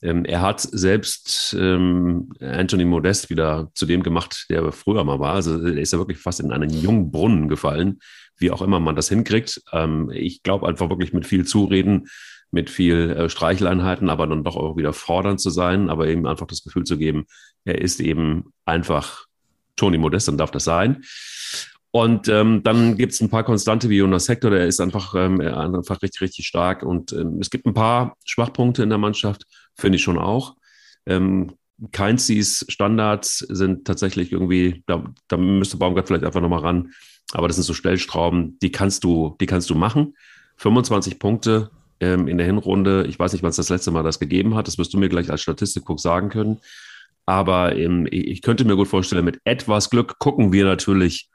Ähm, er hat selbst ähm, Anthony Modest wieder zu dem gemacht, der früher mal war. Also er ist ja wirklich fast in einen jungen Brunnen gefallen, wie auch immer man das hinkriegt. Ähm, ich glaube einfach wirklich mit viel Zureden, mit viel äh, Streicheleinheiten, aber dann doch auch wieder fordernd zu sein, aber eben einfach das Gefühl zu geben, er ist eben einfach Tony Modest und darf das sein. Und ähm, dann gibt es ein paar Konstante wie Jonas Hector, der ist einfach, ähm, einfach richtig, richtig stark. Und ähm, es gibt ein paar Schwachpunkte in der Mannschaft, finde ich schon auch. Ähm, Keinzis Standards sind tatsächlich irgendwie, da, da müsste Baumgart vielleicht einfach nochmal ran. Aber das sind so Stellschrauben, die kannst du, die kannst du machen. 25 Punkte ähm, in der Hinrunde. Ich weiß nicht, wann es das letzte Mal das gegeben hat. Das wirst du mir gleich als Statistik sagen können. Aber ähm, ich könnte mir gut vorstellen, mit etwas Glück gucken wir natürlich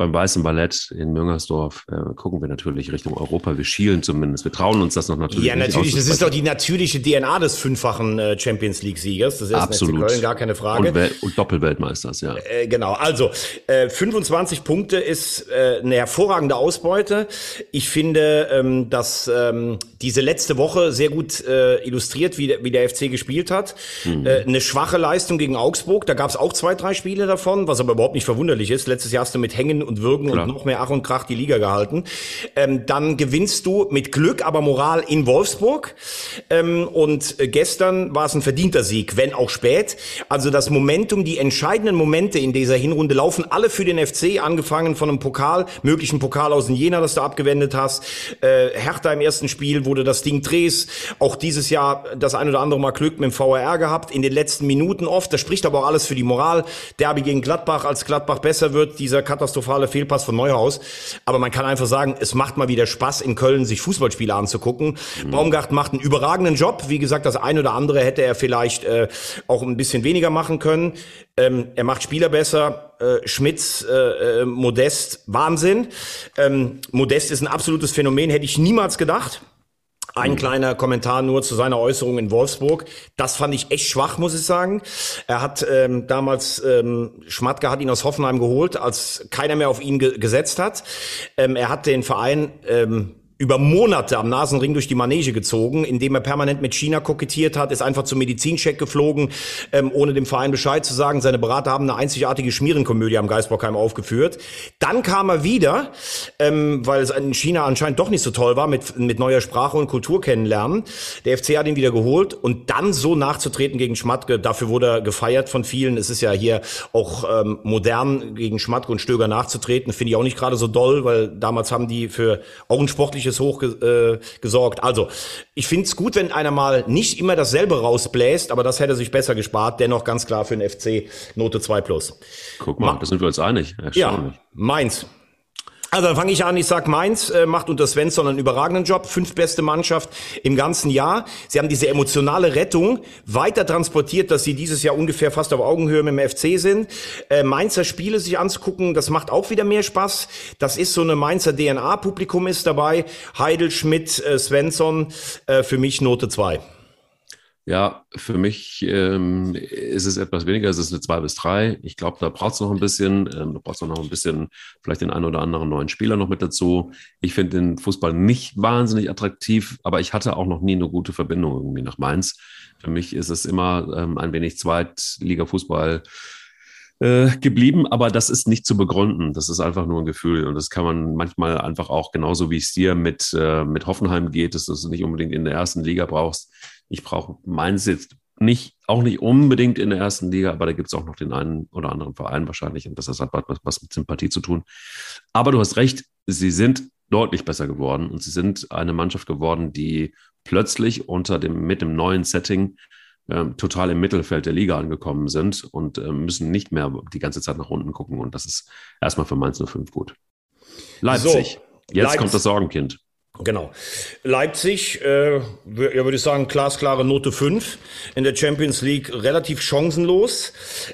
beim Weißen Ballett in Müngersdorf äh, gucken wir natürlich Richtung Europa. Wir schielen zumindest. Wir trauen uns das noch natürlich. Ja, natürlich. Das ist doch die natürliche DNA des fünffachen äh, Champions League-Siegers. Das ist Absolut. Köln, gar keine Frage. Und, Wel und Doppelweltmeisters, ja. Äh, genau. Also, äh, 25 Punkte ist äh, eine hervorragende Ausbeute. Ich finde, ähm, dass ähm, diese letzte Woche sehr gut äh, illustriert, wie der, wie der FC gespielt hat. Mhm. Äh, eine schwache Leistung gegen Augsburg. Da gab es auch zwei, drei Spiele davon, was aber überhaupt nicht verwunderlich ist. Letztes Jahr hast du mit Hängen und Würgen Klar. und noch mehr Ach und Krach die Liga gehalten. Ähm, dann gewinnst du mit Glück, aber Moral in Wolfsburg. Ähm, und äh, gestern war es ein verdienter Sieg, wenn auch spät. Also das Momentum, die entscheidenden Momente in dieser Hinrunde laufen alle für den FC, angefangen von einem Pokal, möglichen Pokal aus dem Jena, das du abgewendet hast. Äh, Hertha im ersten Spiel, du das Ding drehst. Auch dieses Jahr das ein oder andere Mal Glück mit dem VRR gehabt, in den letzten Minuten oft. Das spricht aber auch alles für die Moral. Derby gegen Gladbach, als Gladbach besser wird, dieser katastrophale Fehlpass Podcast von Neuhaus. Aber man kann einfach sagen, es macht mal wieder Spaß, in Köln sich Fußballspiele anzugucken. Mhm. Baumgart macht einen überragenden Job. Wie gesagt, das eine oder andere hätte er vielleicht äh, auch ein bisschen weniger machen können. Ähm, er macht Spieler besser. Äh, Schmitz, äh, äh Modest, Wahnsinn. Ähm, Modest ist ein absolutes Phänomen, hätte ich niemals gedacht. Ein mhm. kleiner Kommentar nur zu seiner Äußerung in Wolfsburg. Das fand ich echt schwach, muss ich sagen. Er hat ähm, damals, ähm, Schmatke hat ihn aus Hoffenheim geholt, als keiner mehr auf ihn ge gesetzt hat. Ähm, er hat den Verein ähm, über Monate am Nasenring durch die Manege gezogen, indem er permanent mit China kokettiert hat, ist einfach zum Medizincheck geflogen, ähm, ohne dem Verein Bescheid zu sagen. Seine Berater haben eine einzigartige Schmierenkomödie am Geisbockheim aufgeführt. Dann kam er wieder, ähm, weil es in China anscheinend doch nicht so toll war, mit, mit neuer Sprache und Kultur kennenlernen. Der FC hat ihn wieder geholt und dann so nachzutreten gegen Schmatke, dafür wurde er gefeiert von vielen. Es ist ja hier auch ähm, modern, gegen Schmatke und Stöger nachzutreten, finde ich auch nicht gerade so doll, weil damals haben die für auch ein sportliches Ähnliches hochgesorgt. Äh, also, ich finde es gut, wenn einer mal nicht immer dasselbe rausbläst, aber das hätte sich besser gespart. Dennoch ganz klar für den FC Note 2 plus. Guck mal, Ma da sind wir uns einig. Ja, Mainz. Also dann fange ich an, ich sag Mainz äh, macht unter Svensson einen überragenden Job, fünf beste Mannschaft im ganzen Jahr. Sie haben diese emotionale Rettung weiter transportiert, dass sie dieses Jahr ungefähr fast auf Augenhöhe mit dem FC sind. Äh, Mainzer Spiele sich anzugucken, das macht auch wieder mehr Spaß. Das ist so eine Mainzer DNA, Publikum ist dabei. Heidel, Schmidt, äh, Svensson, äh, für mich Note zwei. Ja, für mich ähm, ist es etwas weniger. Es ist eine 2 bis 3. Ich glaube, da braucht es noch ein bisschen. Ähm, da braucht es noch ein bisschen, vielleicht den einen oder anderen neuen Spieler noch mit dazu. Ich finde den Fußball nicht wahnsinnig attraktiv, aber ich hatte auch noch nie eine gute Verbindung irgendwie nach Mainz. Für mich ist es immer ähm, ein wenig Zweitliga-Fußball äh, geblieben, aber das ist nicht zu begründen. Das ist einfach nur ein Gefühl und das kann man manchmal einfach auch genauso wie es dir mit, äh, mit Hoffenheim geht, dass du es nicht unbedingt in der ersten Liga brauchst. Ich brauche meins jetzt nicht, auch nicht unbedingt in der ersten Liga, aber da gibt es auch noch den einen oder anderen Verein wahrscheinlich und das hat was, was mit Sympathie zu tun. Aber du hast recht, sie sind deutlich besser geworden und sie sind eine Mannschaft geworden, die plötzlich unter dem, mit dem neuen Setting ähm, total im Mittelfeld der Liga angekommen sind und äh, müssen nicht mehr die ganze Zeit nach unten gucken. Und das ist erstmal für Mainz 05 gut. Leipzig. So, Jetzt Leipzig. kommt das Sorgenkind. Genau. Leipzig, äh, ja, würde ich sagen, glasklare Note 5. In der Champions League relativ chancenlos.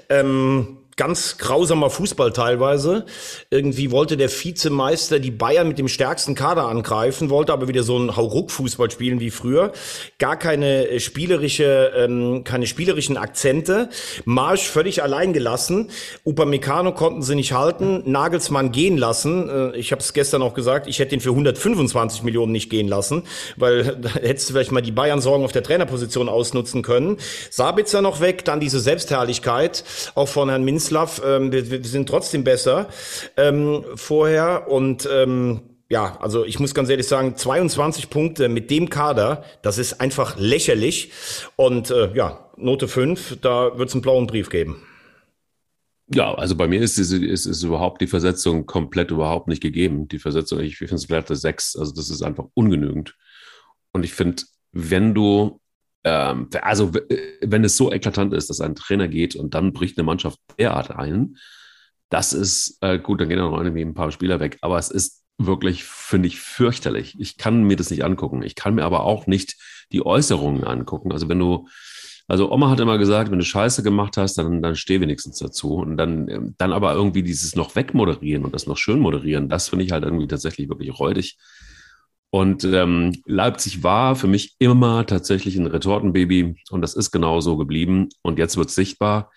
Ähm, ganz grausamer Fußball teilweise. Irgendwie wollte der Vizemeister die Bayern mit dem stärksten Kader angreifen, wollte aber wieder so ein Hauruck-Fußball spielen wie früher. Gar keine äh, spielerische, ähm, keine spielerischen Akzente. Marsch völlig allein gelassen. Upamecano konnten sie nicht halten. Nagelsmann gehen lassen. Äh, ich habe es gestern auch gesagt, ich hätte ihn für 125 Millionen nicht gehen lassen, weil [laughs] da hättest du vielleicht mal die Bayern-Sorgen auf der Trainerposition ausnutzen können. Sabitzer noch weg, dann diese Selbstherrlichkeit, auch von Herrn Minz Slav, ähm, wir, wir, sind trotzdem besser ähm, vorher und ähm, ja, also ich muss ganz ehrlich sagen, 22 Punkte mit dem Kader, das ist einfach lächerlich. Und äh, ja, Note 5, da wird es einen blauen Brief geben. Ja, also bei mir ist, ist, ist, ist überhaupt die Versetzung komplett überhaupt nicht gegeben. Die Versetzung, ich finde es wert 6, also das ist einfach ungenügend. Und ich finde, wenn du ähm, also äh, wenn es so eklatant ist, dass ein Trainer geht und dann bricht eine Mannschaft derart ein, das ist äh, gut, dann gehen dann noch irgendwie ein paar Spieler weg. Aber es ist wirklich, finde ich, fürchterlich. Ich kann mir das nicht angucken. Ich kann mir aber auch nicht die Äußerungen angucken. Also wenn du, also Oma hat immer gesagt, wenn du Scheiße gemacht hast, dann, dann steh wenigstens dazu. Und dann, ähm, dann aber irgendwie dieses noch wegmoderieren und das noch schön moderieren, das finde ich halt irgendwie tatsächlich wirklich räudig. Und ähm, Leipzig war für mich immer tatsächlich ein Retortenbaby und das ist genau so geblieben. Und jetzt wird es sichtbar.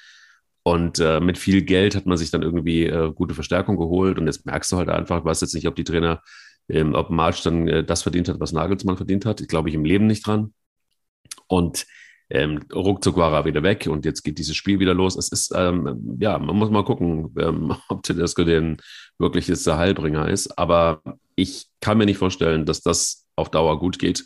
Und äh, mit viel Geld hat man sich dann irgendwie äh, gute Verstärkung geholt. Und jetzt merkst du halt einfach, ich weiß jetzt nicht, ob die Trainer, ähm, ob March dann äh, das verdient hat, was Nagelsmann verdient hat. Ich glaube ich im Leben nicht dran. Und ähm, ruckzuck war er wieder weg und jetzt geht dieses Spiel wieder los. Es ist, ähm, ja, man muss mal gucken, ähm, [laughs] ob Tedesco den wirklich jetzt der Heilbringer ist. Aber ich kann mir nicht vorstellen, dass das auf Dauer gut geht.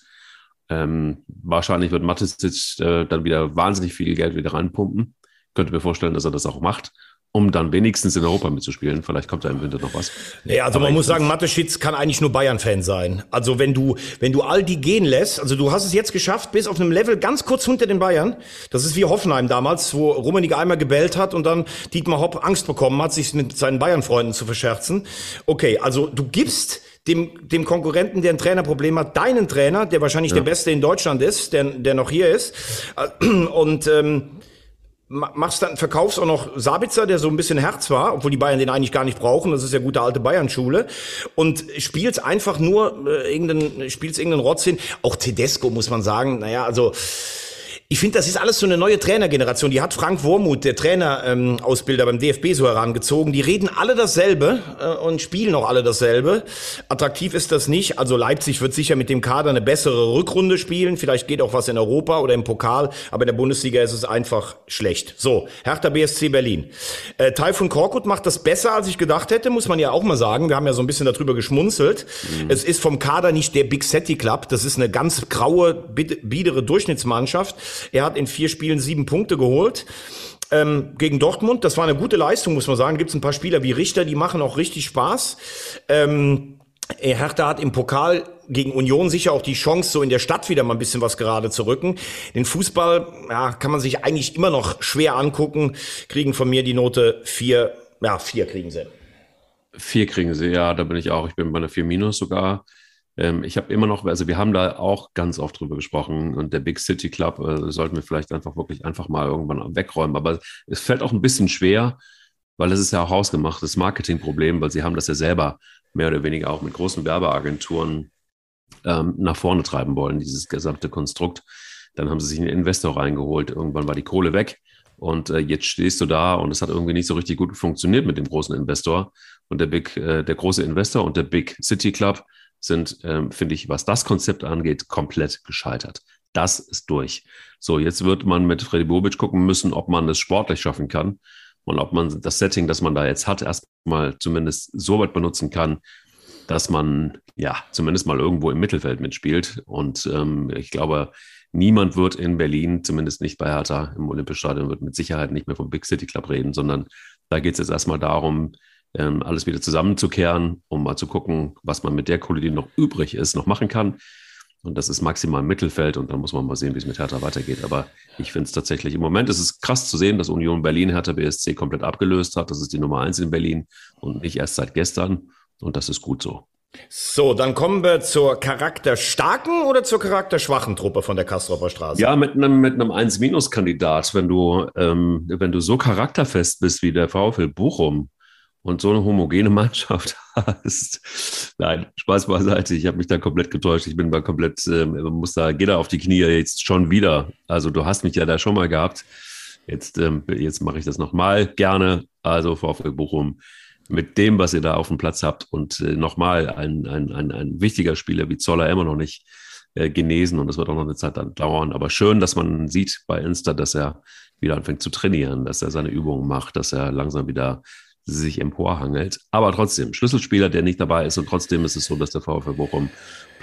Ähm, wahrscheinlich wird Matisic äh, dann wieder wahnsinnig viel Geld wieder reinpumpen. Könnte mir vorstellen, dass er das auch macht um dann wenigstens in Europa mitzuspielen. Vielleicht kommt da im Winter noch was. Nee, also Aber man muss sagen, Mateschitz kann eigentlich nur Bayern-Fan sein. Also wenn du, wenn du all die gehen lässt, also du hast es jetzt geschafft, bis auf einem Level ganz kurz hinter den Bayern. Das ist wie Hoffenheim damals, wo Rummenigge einmal gebellt hat und dann Dietmar Hopp Angst bekommen hat, sich mit seinen Bayern-Freunden zu verscherzen. Okay, also du gibst dem, dem Konkurrenten, der ein Trainerproblem hat, deinen Trainer, der wahrscheinlich ja. der Beste in Deutschland ist, der, der noch hier ist. [clears throat] Und ähm, machst dann, verkaufst auch noch Sabitzer, der so ein bisschen Herz war, obwohl die Bayern den eigentlich gar nicht brauchen, das ist ja gute alte Bayern-Schule, und spielst einfach nur äh, irgendeinen, spielst irgendeinen Rotz hin. Auch Tedesco muss man sagen, naja, also ich finde, das ist alles so eine neue Trainergeneration. Die hat Frank Wormuth, der Trainerausbilder ähm, beim DFB, so herangezogen. Die reden alle dasselbe äh, und spielen auch alle dasselbe. Attraktiv ist das nicht. Also Leipzig wird sicher mit dem Kader eine bessere Rückrunde spielen. Vielleicht geht auch was in Europa oder im Pokal. Aber in der Bundesliga ist es einfach schlecht. So, Hertha BSC Berlin. Äh, Taifun Korkut macht das besser, als ich gedacht hätte, muss man ja auch mal sagen. Wir haben ja so ein bisschen darüber geschmunzelt. Mhm. Es ist vom Kader nicht der Big City Club. Das ist eine ganz graue, biedere Durchschnittsmannschaft. Er hat in vier Spielen sieben Punkte geholt. Ähm, gegen Dortmund, das war eine gute Leistung, muss man sagen. Gibt es ein paar Spieler wie Richter, die machen auch richtig Spaß. Ähm, Hertha hat im Pokal gegen Union sicher auch die Chance, so in der Stadt wieder mal ein bisschen was gerade zu rücken. Den Fußball ja, kann man sich eigentlich immer noch schwer angucken. Kriegen von mir die Note vier, ja, vier kriegen sie. Vier kriegen sie, ja, da bin ich auch. Ich bin bei einer vier minus sogar. Ähm, ich habe immer noch, also wir haben da auch ganz oft drüber gesprochen und der Big City Club äh, sollten wir vielleicht einfach wirklich einfach mal irgendwann wegräumen. Aber es fällt auch ein bisschen schwer, weil es ist ja auch hausgemachtes Marketingproblem, weil sie haben das ja selber mehr oder weniger auch mit großen Werbeagenturen ähm, nach vorne treiben wollen, dieses gesamte Konstrukt. Dann haben sie sich einen Investor reingeholt. Irgendwann war die Kohle weg. Und äh, jetzt stehst du da und es hat irgendwie nicht so richtig gut funktioniert mit dem großen Investor. Und der Big, äh, der große Investor und der Big City Club sind, ähm, finde ich, was das Konzept angeht, komplett gescheitert. Das ist durch. So, jetzt wird man mit Freddy Bobic gucken müssen, ob man es sportlich schaffen kann und ob man das Setting, das man da jetzt hat, erstmal zumindest so weit benutzen kann, dass man ja zumindest mal irgendwo im Mittelfeld mitspielt. Und ähm, ich glaube, niemand wird in Berlin, zumindest nicht bei Hertha im Olympiastadion, wird mit Sicherheit nicht mehr vom Big City Club reden, sondern da geht es jetzt erstmal darum, ähm, alles wieder zusammenzukehren, um mal zu gucken, was man mit der Kohle, die noch übrig ist, noch machen kann. Und das ist maximal im Mittelfeld und dann muss man mal sehen, wie es mit Hertha weitergeht. Aber ich finde es tatsächlich im Moment ist es krass zu sehen, dass Union Berlin Hertha BSC komplett abgelöst hat. Das ist die Nummer eins in Berlin und nicht erst seit gestern. Und das ist gut so. So, dann kommen wir zur charakterstarken oder zur charakterschwachen Truppe von der Kastropper Straße. Ja, mit einem, mit einem 1-Kandidat, wenn du, ähm, wenn du so charakterfest bist wie der VfL Bochum und so eine homogene [laughs] Mannschaft hast. Nein, Spaß beiseite. Ich habe mich da komplett getäuscht. Ich bin da komplett, äh, muss da, geh da auf die Knie jetzt schon wieder. Also du hast mich ja da schon mal gehabt. Jetzt, ähm, jetzt mache ich das nochmal gerne. Also VfL Bochum mit dem, was ihr da auf dem Platz habt. Und äh, nochmal, ein, ein, ein, ein wichtiger Spieler wie Zoller immer noch nicht äh, genesen und das wird auch noch eine Zeit dann dauern. Aber schön, dass man sieht bei Insta, dass er wieder anfängt zu trainieren, dass er seine Übungen macht, dass er langsam wieder sich emporhangelt. Aber trotzdem, Schlüsselspieler, der nicht dabei ist und trotzdem ist es so, dass der VfL Bochum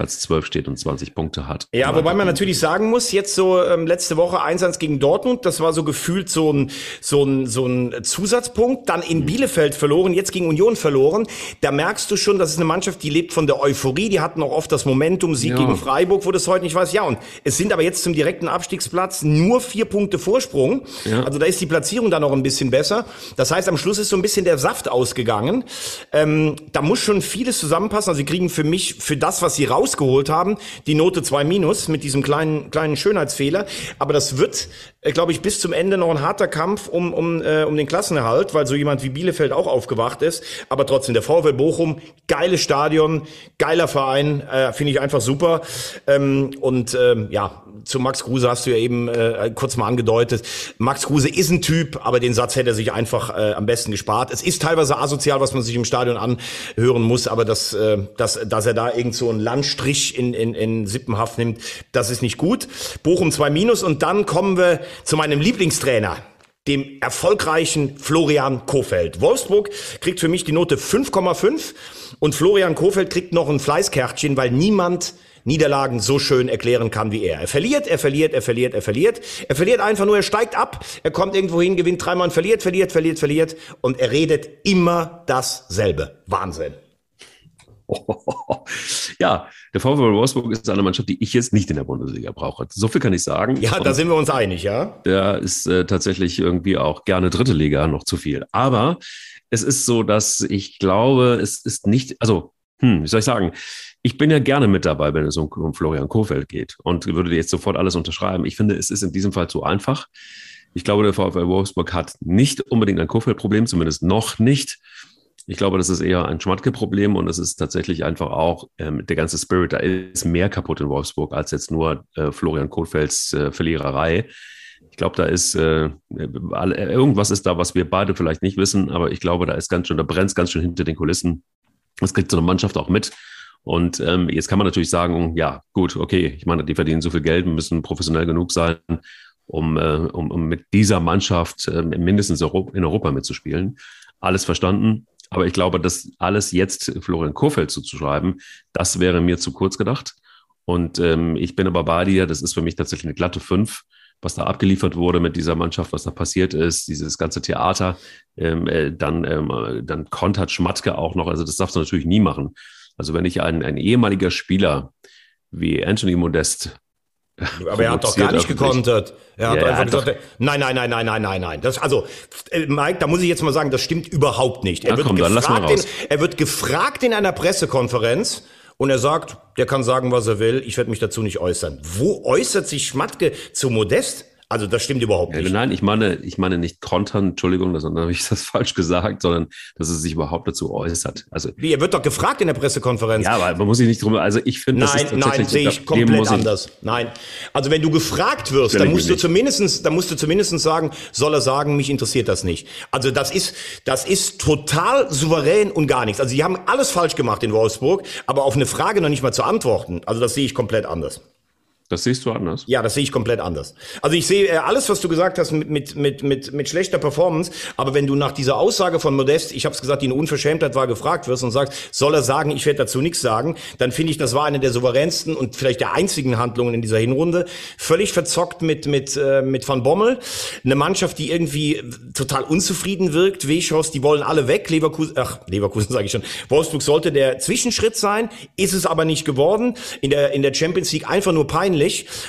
Platz 12 steht und 20 Punkte hat. Ja, wobei man natürlich sagen muss, jetzt so ähm, letzte Woche 1-1 gegen Dortmund, das war so gefühlt so ein, so ein, so ein Zusatzpunkt, dann in Bielefeld verloren, jetzt gegen Union verloren. Da merkst du schon, das ist eine Mannschaft, die lebt von der Euphorie, die hatten auch oft das Momentum, Sieg ja. gegen Freiburg, wo das heute nicht weiß. Ja, und es sind aber jetzt zum direkten Abstiegsplatz nur vier Punkte Vorsprung. Ja. Also da ist die Platzierung dann noch ein bisschen besser. Das heißt, am Schluss ist so ein bisschen der Saft ausgegangen. Ähm, da muss schon vieles zusammenpassen. Also sie kriegen für mich, für das, was sie raus rausgeholt haben. Die Note 2 minus mit diesem kleinen, kleinen Schönheitsfehler. Aber das wird, äh, glaube ich, bis zum Ende noch ein harter Kampf um, um, äh, um den Klassenerhalt, weil so jemand wie Bielefeld auch aufgewacht ist. Aber trotzdem, der VfL Bochum, geiles Stadion, geiler Verein, äh, finde ich einfach super. Ähm, und ähm, ja, zu Max Kruse hast du ja eben äh, kurz mal angedeutet. Max Kruse ist ein Typ, aber den Satz hätte er sich einfach äh, am besten gespart. Es ist teilweise asozial, was man sich im Stadion anhören muss, aber dass, äh, dass, dass er da irgend so einen Landstrich in, in, in Sippenhaft nimmt, das ist nicht gut. Bochum 2 Minus und dann kommen wir zu meinem Lieblingstrainer dem erfolgreichen Florian Kofeld. Wolfsburg kriegt für mich die Note 5,5 und Florian Kofeld kriegt noch ein Fleißkärtchen, weil niemand Niederlagen so schön erklären kann wie er. Er verliert, er verliert, er verliert, er verliert. Er verliert einfach nur, er steigt ab, er kommt irgendwo hin, gewinnt dreimal und verliert, verliert, verliert, verliert. Und er redet immer dasselbe. Wahnsinn. [laughs] Ja, der VfL Wolfsburg ist eine Mannschaft, die ich jetzt nicht in der Bundesliga brauche. So viel kann ich sagen. Ja, da sind wir uns einig, ja. Der ist äh, tatsächlich irgendwie auch gerne dritte Liga noch zu viel. Aber es ist so, dass ich glaube, es ist nicht, also, hm, wie soll ich sagen? Ich bin ja gerne mit dabei, wenn es um, um Florian Kofeld geht und würde jetzt sofort alles unterschreiben. Ich finde, es ist in diesem Fall zu einfach. Ich glaube, der VfL Wolfsburg hat nicht unbedingt ein Kofeld-Problem, zumindest noch nicht. Ich glaube, das ist eher ein Schmatke-Problem und es ist tatsächlich einfach auch ähm, der ganze Spirit, da ist mehr kaputt in Wolfsburg als jetzt nur äh, Florian Kohlfelds äh, Verliererei. Ich glaube, da ist äh, irgendwas ist da, was wir beide vielleicht nicht wissen, aber ich glaube, da ist ganz schön, da brennt ganz schön hinter den Kulissen. Das kriegt so eine Mannschaft auch mit. Und ähm, jetzt kann man natürlich sagen, ja, gut, okay, ich meine, die verdienen so viel Geld, müssen professionell genug sein, um, äh, um, um mit dieser Mannschaft äh, mindestens in Europa mitzuspielen. Alles verstanden. Aber ich glaube, das alles jetzt Florian Kohfeldt zuzuschreiben, das wäre mir zu kurz gedacht. Und ähm, ich bin aber bei dir, das ist für mich tatsächlich eine glatte Fünf, was da abgeliefert wurde mit dieser Mannschaft, was da passiert ist, dieses ganze Theater, ähm, äh, dann, ähm, dann kontert Schmatke auch noch, also das darfst du natürlich nie machen. Also wenn ich ein, ein ehemaliger Spieler wie Anthony Modest aber er hat doch gar nicht gekontert. Er hat ja, einfach gesagt, doch... nein, nein, nein, nein, nein, nein, nein. Das, also, äh, Mike, da muss ich jetzt mal sagen, das stimmt überhaupt nicht. Er, ja, wird, komm, gefragt in, er wird gefragt in einer Pressekonferenz und er sagt, der kann sagen, was er will, ich werde mich dazu nicht äußern. Wo äußert sich Schmatke zu Modest? Also das stimmt überhaupt nicht. nein, ich meine, ich meine nicht kontern, Entschuldigung, sondern habe ich [laughs] das falsch gesagt, sondern dass es sich überhaupt dazu äußert. Also Wie, er wird doch gefragt in der Pressekonferenz. ja, aber man muss sich nicht drum. Also ich finde, das Nein, nein, sehe ich komplett ich- anders. Nein. Also wenn du gefragt wirst, dann musst du nicht. zumindestens, dann musst du zumindestens sagen, soll er sagen, mich interessiert das nicht. Also das ist, das ist total souverän und gar nichts. Also die haben alles falsch gemacht in Wolfsburg, aber auf eine Frage noch nicht mal zu antworten. Also das sehe ich komplett anders. Das siehst du anders. Ja, das sehe ich komplett anders. Also ich sehe äh, alles, was du gesagt hast, mit, mit, mit, mit, mit schlechter Performance, aber wenn du nach dieser Aussage von Modest, ich habe es gesagt, die eine Unverschämtheit war, gefragt wirst und sagst, soll er sagen, ich werde dazu nichts sagen, dann finde ich, das war eine der souveränsten und vielleicht der einzigen Handlungen in dieser Hinrunde. Völlig verzockt mit, mit, äh, mit Van Bommel. Eine Mannschaft, die irgendwie total unzufrieden wirkt. Weschhaus, die wollen alle weg. Leverkusen, ach, Leverkusen sage ich schon. Wolfsburg sollte der Zwischenschritt sein, ist es aber nicht geworden. In der, in der Champions League einfach nur peinlich.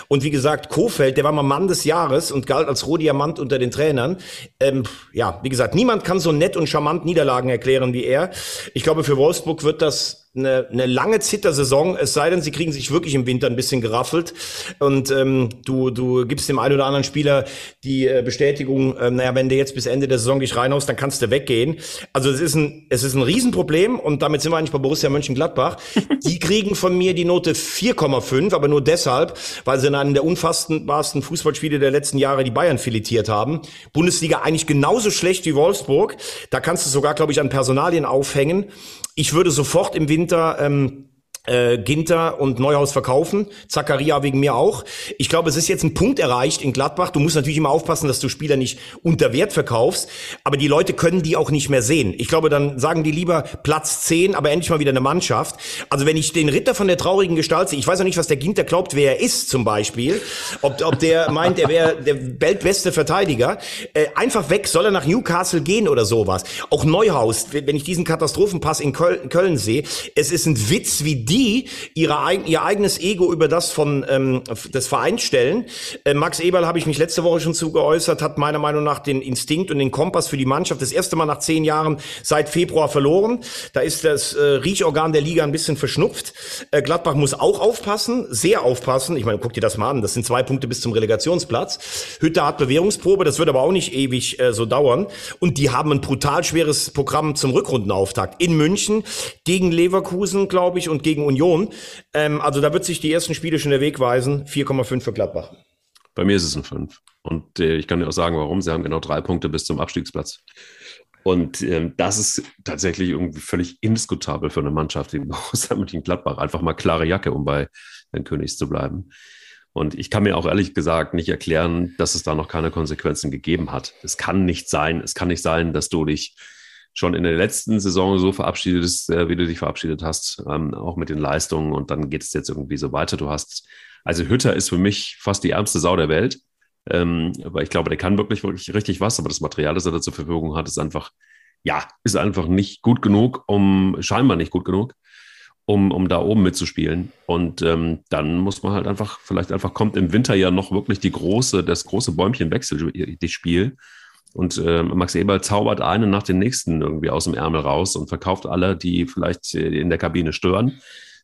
Und wie gesagt, Kofeld, der war mal Mann des Jahres und galt als Rohdiamant unter den Trainern. Ähm, ja, wie gesagt, niemand kann so nett und charmant Niederlagen erklären wie er. Ich glaube, für Wolfsburg wird das eine, eine lange Zittersaison, es sei denn, sie kriegen sich wirklich im Winter ein bisschen geraffelt und ähm, du, du gibst dem einen oder anderen Spieler die äh, Bestätigung, ähm, naja, wenn du jetzt bis Ende der Saison dich reinhaust, dann kannst du weggehen. Also es ist ein, es ist ein Riesenproblem und damit sind wir eigentlich bei Borussia Mönchengladbach. [laughs] Die kriegen von mir die Note 4,5, aber nur deshalb, weil sie in einem der unfassbarsten Fußballspiele der letzten Jahre die Bayern filetiert haben. Bundesliga eigentlich genauso schlecht wie Wolfsburg. Da kannst du sogar, glaube ich, an Personalien aufhängen. Ich würde sofort im Winter ähm, äh, Ginter und Neuhaus verkaufen. Zakaria wegen mir auch. Ich glaube, es ist jetzt ein Punkt erreicht in Gladbach. Du musst natürlich immer aufpassen, dass du Spieler nicht unter Wert verkaufst. Aber die Leute können die auch nicht mehr sehen. Ich glaube, dann sagen die lieber Platz 10, aber endlich mal wieder eine Mannschaft. Also wenn ich den Ritter von der traurigen Gestalt sehe, ich weiß auch nicht, was der Ginter glaubt, wer er ist zum Beispiel. Ob, ob der [laughs] meint, er wäre der weltbeste Verteidiger. Äh, einfach weg, soll er nach Newcastle gehen oder sowas. Auch Neuhaus, wenn ich diesen Katastrophenpass in Köln, Köln sehe, es ist ein Witz, wie die ihre, ihr eigenes Ego über das von ähm, des Vereins stellen. Äh, Max Eberl habe ich mich letzte Woche schon zu geäußert, hat meiner Meinung nach den Instinkt und den Kompass für die Mannschaft das erste Mal nach zehn Jahren seit Februar verloren. Da ist das äh, Riechorgan der Liga ein bisschen verschnupft. Äh, Gladbach muss auch aufpassen, sehr aufpassen. Ich meine, guck dir das mal an. Das sind zwei Punkte bis zum Relegationsplatz. Hütte hat Bewährungsprobe, das wird aber auch nicht ewig äh, so dauern. Und die haben ein brutal schweres Programm zum Rückrundenauftakt in München gegen Leverkusen, glaube ich, und gegen Union. Ähm, also da wird sich die ersten Spiele schon der Weg weisen. 4,5 für Gladbach. Bei mir ist es ein 5. Und äh, ich kann dir auch sagen, warum. Sie haben genau drei Punkte bis zum Abstiegsplatz. Und ähm, das ist tatsächlich irgendwie völlig indiskutabel für eine Mannschaft wie [laughs] Borussia Mönchengladbach. Einfach mal klare Jacke, um bei den Königs zu bleiben. Und ich kann mir auch ehrlich gesagt nicht erklären, dass es da noch keine Konsequenzen gegeben hat. Es kann nicht sein, es kann nicht sein, dass du dich schon in der letzten Saison so verabschiedest, äh, wie du dich verabschiedet hast, ähm, auch mit den Leistungen. Und dann geht es jetzt irgendwie so weiter. Du hast, also Hütter ist für mich fast die ärmste Sau der Welt. Ähm, aber ich glaube, der kann wirklich, wirklich richtig was. Aber das Material, das er da zur Verfügung hat, ist einfach, ja, ist einfach nicht gut genug, um, scheinbar nicht gut genug, um, um da oben mitzuspielen. Und ähm, dann muss man halt einfach, vielleicht einfach kommt im Winter ja noch wirklich die große, das große Bäumchenwechsel, das Spiel. Und äh, Max Eberl zaubert einen nach dem nächsten irgendwie aus dem Ärmel raus und verkauft alle, die vielleicht äh, in der Kabine stören.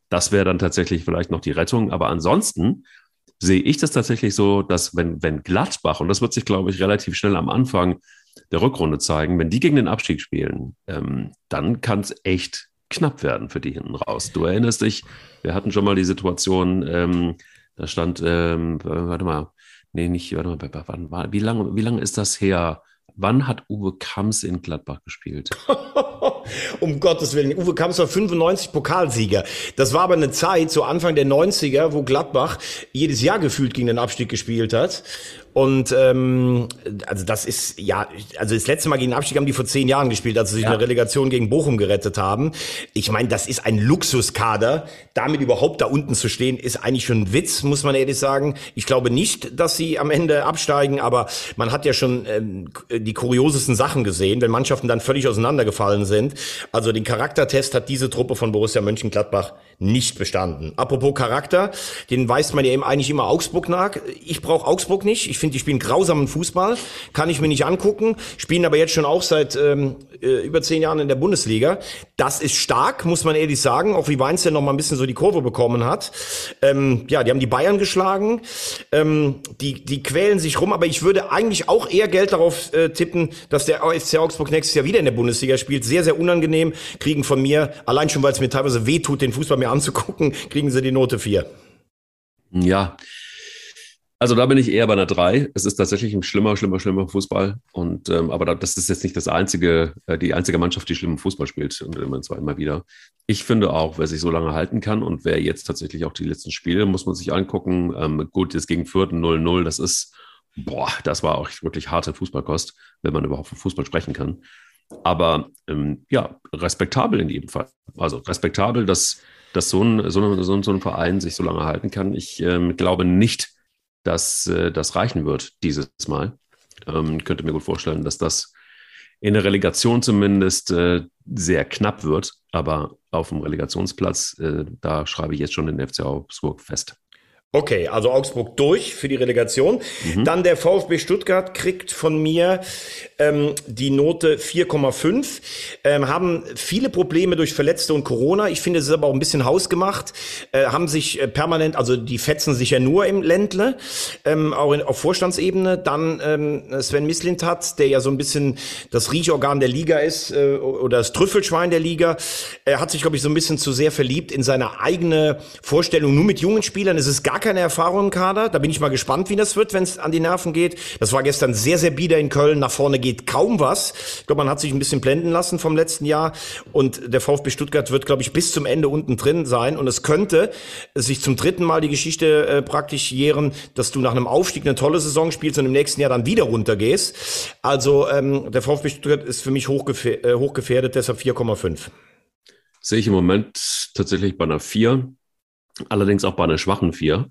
Das wäre dann tatsächlich vielleicht noch die Rettung. Aber ansonsten sehe ich das tatsächlich so, dass wenn, wenn Gladbach, und das wird sich, glaube ich, relativ schnell am Anfang der Rückrunde zeigen, wenn die gegen den Abstieg spielen, ähm, dann kann es echt knapp werden für die hinten raus. Du erinnerst dich, wir hatten schon mal die Situation, ähm, da stand, ähm, warte mal, nee, nicht, warte mal, wann war, wie lange, wie lange ist das her? Wann hat Uwe Kamps in Gladbach gespielt? [laughs] um Gottes Willen. Uwe Kamps war 95 Pokalsieger. Das war aber eine Zeit, so Anfang der 90er, wo Gladbach jedes Jahr gefühlt gegen den Abstieg gespielt hat. Und ähm, also das ist, ja, also das letzte Mal gegen den Abstieg haben die vor zehn Jahren gespielt, als sie sich Ja. eine Relegation gegen Bochum gerettet haben. Ich meine, das ist ein Luxuskader. Damit überhaupt da unten zu stehen, ist eigentlich schon ein Witz, muss man ehrlich sagen. Ich glaube nicht, dass sie am Ende absteigen, aber man hat ja schon ähm, die kuriosesten Sachen gesehen, wenn Mannschaften dann völlig auseinandergefallen sind. Also den Charaktertest hat diese Truppe von Borussia Mönchengladbach nicht bestanden. Apropos Charakter, den weist man ja eben eigentlich immer Augsburg nach. Ich brauche Augsburg nicht. Ich finde die spielen grausamen Fußball, kann ich mir nicht angucken, spielen aber jetzt schon auch seit ähm, äh, über zehn Jahren in der Bundesliga. Das ist stark, muss man ehrlich sagen, auch wie Weinstein noch mal ein bisschen so die Kurve bekommen hat. Ähm, ja, die haben die Bayern geschlagen, ähm, die, die quälen sich rum, aber ich würde eigentlich auch eher Geld darauf äh, tippen, dass der FC Augsburg nächstes Jahr wieder in der Bundesliga spielt. Sehr, sehr unangenehm, kriegen von mir, allein schon, weil es mir teilweise wehtut, den Fußball mir anzugucken, [laughs] kriegen sie die Note 4. Ja, also da bin ich eher bei einer 3. Es ist tatsächlich ein schlimmer, schlimmer, schlimmer Fußball. Und ähm, aber das ist jetzt nicht das einzige, äh, die einzige Mannschaft, die schlimmen Fußball spielt und zwar immer wieder. Ich finde auch, wer sich so lange halten kann und wer jetzt tatsächlich auch die letzten Spiele, muss man sich angucken. Ähm, gut, jetzt gegen Fürth 0-0, das ist, boah, das war auch wirklich harte Fußballkost, wenn man überhaupt von Fußball sprechen kann. Aber ähm, ja, respektabel in jedem Fall. Also respektabel, dass, dass so, ein, so, ein, so ein Verein sich so lange halten kann. Ich ähm, glaube nicht, dass äh, das reichen wird dieses Mal. Ähm, könnte mir gut vorstellen, dass das in der Relegation zumindest äh, sehr knapp wird. Aber auf dem Relegationsplatz, äh, da schreibe ich jetzt schon den FC Augsburg fest. Okay, also Augsburg durch für die Relegation. Mhm. Dann der VfB Stuttgart kriegt von mir ähm, die Note 4,5. Ähm, haben viele Probleme durch Verletzte und Corona. Ich finde, es ist aber auch ein bisschen hausgemacht. Äh, haben sich äh, permanent, also die fetzen sich ja nur im Ländle, ähm, auch in, auf Vorstandsebene. Dann ähm, Sven Mislintat, der ja so ein bisschen das Riechorgan der Liga ist äh, oder das Trüffelschwein der Liga. Er hat sich, glaube ich, so ein bisschen zu sehr verliebt in seine eigene Vorstellung, nur mit jungen Spielern. Es ist gar keine Erfahrung im Kader. Da bin ich mal gespannt, wie das wird, wenn es an die Nerven geht. Das war gestern sehr, sehr bieder in Köln. Nach vorne geht kaum was. Ich glaube, man hat sich ein bisschen blenden lassen vom letzten Jahr. Und der VfB Stuttgart wird, glaube ich, bis zum Ende unten drin sein. Und es könnte sich zum dritten Mal die Geschichte äh, praktisch jähren, dass du nach einem Aufstieg eine tolle Saison spielst und im nächsten Jahr dann wieder runtergehst. Also ähm, der VfB Stuttgart ist für mich hochgefährdet, äh, hochgefährdet deshalb 4,5. Sehe ich im Moment tatsächlich bei einer 4. Allerdings auch bei einer schwachen Vier.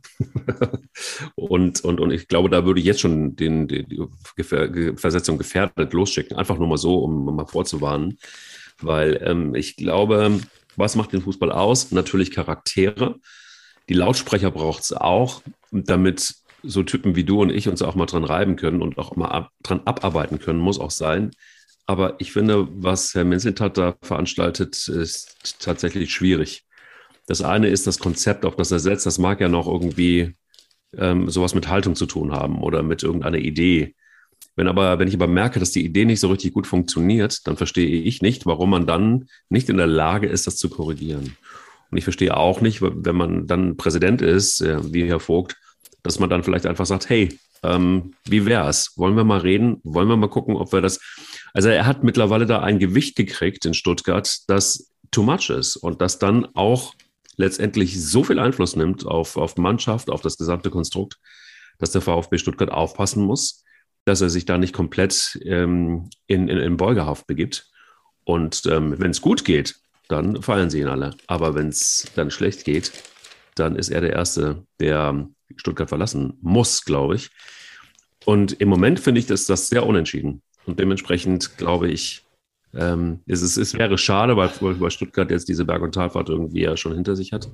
[laughs] und, und, und ich glaube, da würde ich jetzt schon den, die, die Versetzung gefährdet losschicken. Einfach nur mal so, um mal vorzuwarnen. Weil ähm, ich glaube, was macht den Fußball aus? Natürlich Charaktere. Die Lautsprecher braucht es auch, damit so Typen wie du und ich uns auch mal dran reiben können und auch mal ab, dran abarbeiten können, muss auch sein. Aber ich finde, was Herr Menzentat da veranstaltet, ist tatsächlich schwierig. Das eine ist das Konzept, auf das er setzt. Das mag ja noch irgendwie ähm, sowas mit Haltung zu tun haben oder mit irgendeiner Idee. Wenn aber, wenn ich aber merke, dass die Idee nicht so richtig gut funktioniert, dann verstehe ich nicht, warum man dann nicht in der Lage ist, das zu korrigieren. Und ich verstehe auch nicht, wenn man dann Präsident ist, äh, wie Herr Vogt, dass man dann vielleicht einfach sagt, hey, ähm, wie wär's? Wollen wir mal reden? Wollen wir mal gucken, ob wir das. Also er hat mittlerweile da ein Gewicht gekriegt in Stuttgart, das too much ist und das dann auch letztendlich so viel Einfluss nimmt auf, auf Mannschaft, auf das gesamte Konstrukt, dass der VfB Stuttgart aufpassen muss, dass er sich da nicht komplett ähm, in, in, in Beugehaft begibt. Und ähm, wenn es gut geht, dann feiern sie ihn alle. Aber wenn es dann schlecht geht, dann ist er der Erste, der Stuttgart verlassen muss, glaube ich. Und im Moment finde ich, dass das sehr unentschieden. Und dementsprechend glaube ich, ähm, es, ist, es wäre schade, weil, weil Stuttgart jetzt diese Berg- und Talfahrt irgendwie ja schon hinter sich hat.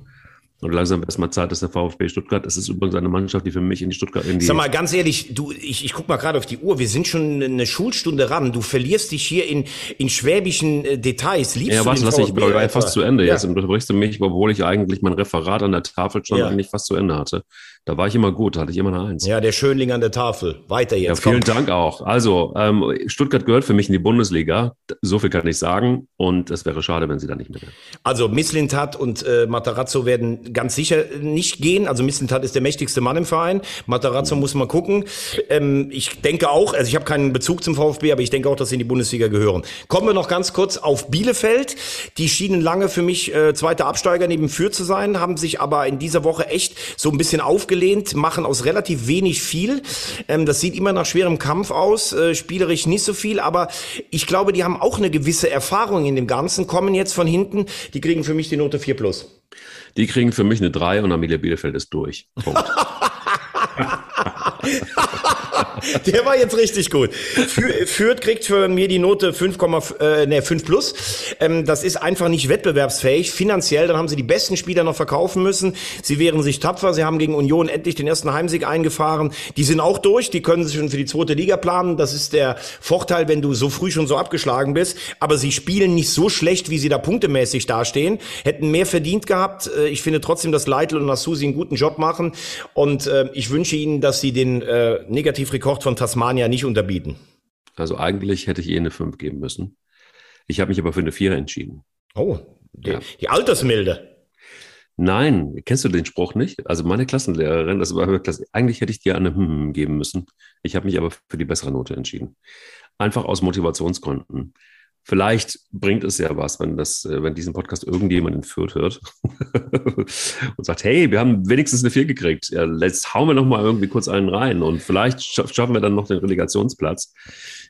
Und langsam wird es mal Zeit, dass der VfB Stuttgart, das ist übrigens eine Mannschaft, die für mich in die Stuttgart in die Sag mal ganz ehrlich, du, ich, ich guck mal gerade auf die Uhr, wir sind schon eine Schulstunde ran. Du verlierst dich hier in, in schwäbischen äh, Details. Liebst ja, was, lass ich, ich war fast zu Ende ja. jetzt. Und du brichst du mich, obwohl ich eigentlich mein Referat an der Tafel schon ja. eigentlich fast zu Ende hatte. Da war ich immer gut, da hatte ich immer eine Eins. Ja, der Schönling an der Tafel. Weiter jetzt. Ja, vielen Kommt. Dank auch. Also, ähm, Stuttgart gehört für mich in die Bundesliga. So viel kann ich sagen. Und es wäre schade, wenn sie da nicht mehr wären. Also, Misslintat und äh, Matarazzo werden ganz sicher nicht gehen. Also, Misslintat ist der mächtigste Mann im Verein. Matarazzo mhm. muss man gucken. Ähm, ich denke auch, also ich habe keinen Bezug zum VfB, aber ich denke auch, dass sie in die Bundesliga gehören. Kommen wir noch ganz kurz auf Bielefeld. Die schienen lange für mich äh, zweiter Absteiger neben Fürth zu sein, haben sich aber in dieser Woche echt so ein bisschen aufgelegt aufgelehnt, machen aus relativ wenig viel. Ähm, das sieht immer nach schwerem Kampf aus, äh, spielerisch nicht so viel, aber ich glaube, die haben auch eine gewisse Erfahrung in dem Ganzen, kommen jetzt von hinten, die kriegen für mich die Note 4 plus. Die kriegen für mich eine 3 und Amelia Bielefeld ist durch. Punkt. [laughs] [laughs] Der war jetzt richtig gut. Fü- Fürth kriegt für mir die Note 5, äh, ne, 5 plus. Ähm, das ist einfach nicht wettbewerbsfähig. Finanziell, dann haben sie die besten Spieler noch verkaufen müssen. Sie wehren sich tapfer. Sie haben gegen Union endlich den ersten Heimsieg eingefahren. Die sind auch durch. Die können sich schon für die zweite Liga planen. Das ist der Vorteil, wenn du so früh schon so abgeschlagen bist. Aber sie spielen nicht so schlecht, wie sie da punktemäßig dastehen. Hätten mehr verdient gehabt. Äh, Ich finde trotzdem, dass Leitl und Nasusi einen guten Job machen. Und äh, ich wünsche ihnen, dass sie den äh, Negativrekord von Tasmania nicht unterbieten. Also eigentlich hätte ich eh eine 5 geben müssen. Ich habe mich aber für eine 4 entschieden. Oh, die, Ja. die Altersmilde. Nein, kennst du den Spruch nicht? Also meine Klassenlehrerin, das war Klasse, eigentlich hätte ich dir eine hm geben müssen. Ich habe mich aber für die bessere Note entschieden. Einfach aus Motivationsgründen. Vielleicht bringt es ja was, wenn das, äh, wenn diesen Podcast irgendjemand in Fürth hört [laughs] und sagt, hey, wir haben wenigstens eine 4 gekriegt. Ja, jetzt hauen wir noch mal irgendwie kurz einen rein und vielleicht scha- schaffen wir dann noch den Relegationsplatz.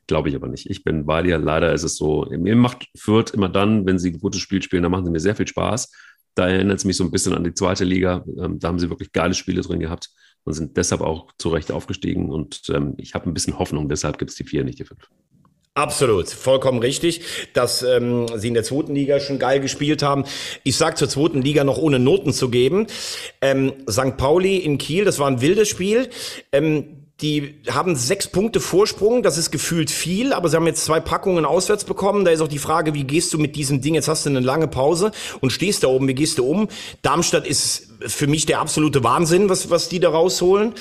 Glaube ich aber nicht. Ich bin bei dir. Leider ist es so. Mir macht Fürth immer dann, wenn sie ein gutes Spiel spielen, dann machen sie mir sehr viel Spaß. Da erinnert es mich so ein bisschen an die zweite Liga. Ähm, da haben sie wirklich geile Spiele drin gehabt und sind deshalb auch zu Recht aufgestiegen. Und ähm, ich habe ein bisschen Hoffnung, deshalb gibt es die vier, nicht die fünf. Absolut, vollkommen richtig, dass ähm, sie in der zweiten Liga schon geil gespielt haben. Ich sag zur zweiten Liga noch ohne Noten zu geben. Ähm, St. Pauli in Kiel, das war ein wildes Spiel. Ähm, die haben sechs Punkte Vorsprung, das ist gefühlt viel, aber sie haben jetzt zwei Packungen auswärts bekommen. Da ist auch die Frage, wie gehst du mit diesem Ding? Jetzt hast du eine lange Pause und stehst da oben, wie gehst du um? Darmstadt ist für mich der absolute Wahnsinn, was, was die da rausholen.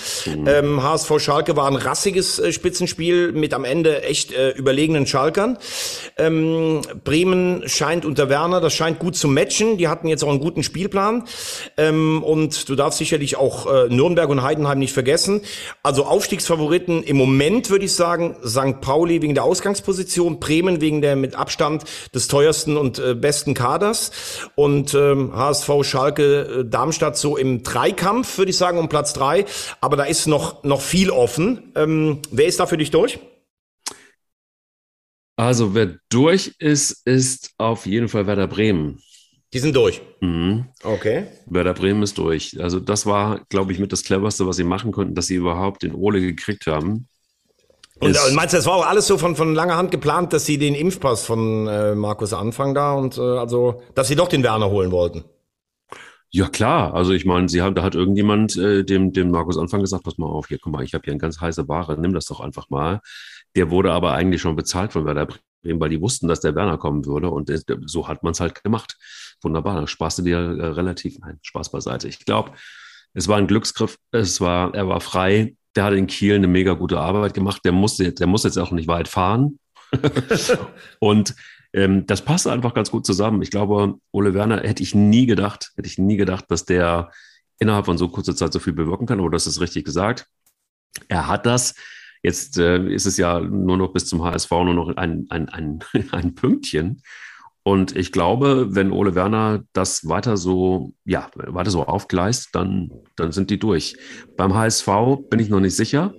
Ähm, HSV Schalke war ein rassiges äh, Spitzenspiel mit am Ende echt äh, überlegenen Schalkern. Ähm, Bremen scheint unter Werner, das scheint gut zu matchen. Die hatten jetzt auch einen guten Spielplan. Ähm, und du darfst sicherlich auch äh, Nürnberg und Heidenheim nicht vergessen. Also Aufstiegsfavoriten im Moment würde ich sagen, St. Pauli wegen der Ausgangsposition, Bremen wegen der mit Abstand des teuersten und äh, besten Kaders und ähm, HSV Schalke äh, Darmstadt so im Dreikampf, würde ich sagen, um Platz drei. Aber da ist noch, noch viel offen. Ähm, wer ist da für dich durch? Also wer durch ist, ist auf jeden Fall Werder Bremen. Die sind durch. Mhm. Okay. Werder Bremen ist durch. Also das war, glaube ich, mit das cleverste, was sie machen konnten, dass sie überhaupt den Ole gekriegt haben. Und, und meinst du, das war auch alles so von, von langer Hand geplant, dass sie den Impfpass von äh, Markus anfangen da und äh, also, dass sie doch den Werner holen wollten? Ja, klar. Also ich meine, sie haben, da hat irgendjemand äh, dem, dem Markus Anfang gesagt, pass mal auf, hier, guck mal, ich habe hier eine ganz heiße Ware, nimm das doch einfach mal. Der wurde aber eigentlich schon bezahlt von Werder Bremen, weil die wussten, dass der Werner kommen würde und das, so hat man es halt gemacht. Wunderbar, dann sparst du dir äh, relativ, nein, Spaß beiseite. Ich glaube, es war ein Glücksgriff, es war, er war frei, der hat in Kiel eine mega gute Arbeit gemacht, der jetzt, der muss jetzt auch nicht weit fahren. [laughs] und ähm, das passt einfach ganz gut zusammen. Ich glaube, Ole Werner hätte ich nie gedacht, hätte ich nie gedacht, dass der innerhalb von so kurzer Zeit so viel bewirken kann, aber das ist richtig gesagt. Er hat das. Jetzt äh, ist es ja nur noch bis zum HSV nur noch ein, ein, ein, [laughs] ein Pünktchen. Und ich glaube, wenn Ole Werner das weiter so, ja, weiter so aufgleist, dann, dann sind die durch. Beim HSV bin ich noch nicht sicher.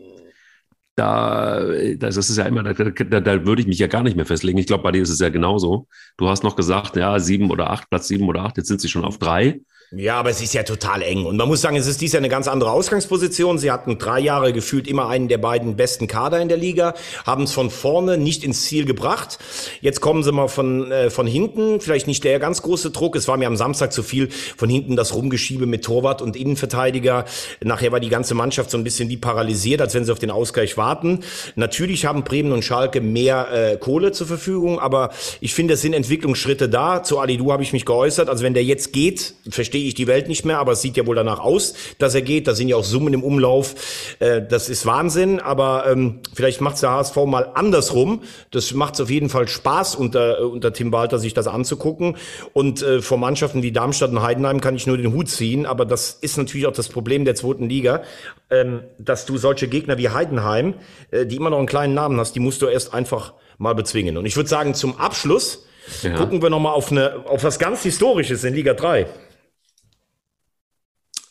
Da, das ist ja immer, da, da, da würde ich mich ja gar nicht mehr festlegen. Ich glaube, bei dir ist es ja genauso. Du hast noch gesagt, ja, sieben oder acht, Platz sieben oder acht, jetzt sind sie schon auf drei. Ja, aber es ist ja total eng. Und man muss sagen, es ist dies Jahr eine ganz andere Ausgangsposition. Sie hatten drei Jahre gefühlt immer einen der beiden besten Kader in der Liga, haben es von vorne nicht ins Ziel gebracht. Jetzt kommen sie mal von, äh, von hinten. Vielleicht nicht der ganz große Druck. Es war mir am Samstag zu viel von hinten das Rumgeschiebe mit Torwart und Innenverteidiger. Nachher war die ganze Mannschaft so ein bisschen wie paralysiert, als wenn sie auf den Ausgleich warten. Natürlich haben Bremen und Schalke mehr äh, Kohle zur Verfügung, aber ich finde, es sind Entwicklungsschritte da. Zu Alidu habe ich mich geäußert. Also wenn der jetzt geht, verstehe ich die Welt nicht mehr, aber es sieht ja wohl danach aus, dass er geht. Da sind ja auch Summen im Umlauf. Äh, das ist Wahnsinn, aber ähm, vielleicht macht es der HSV mal andersrum. Das macht es auf jeden Fall Spaß unter, äh, unter Tim Walter, sich das anzugucken. Und äh, vor Mannschaften wie Darmstadt und Heidenheim kann ich nur den Hut ziehen, aber das ist natürlich auch das Problem der zweiten Liga, ähm, dass du solche Gegner wie Heidenheim, äh, die immer noch einen kleinen Namen hast, die musst du erst einfach mal bezwingen. Und ich würde sagen, zum Abschluss Ja. gucken wir noch mal auf, eine, auf was ganz Historisches in Liga 3.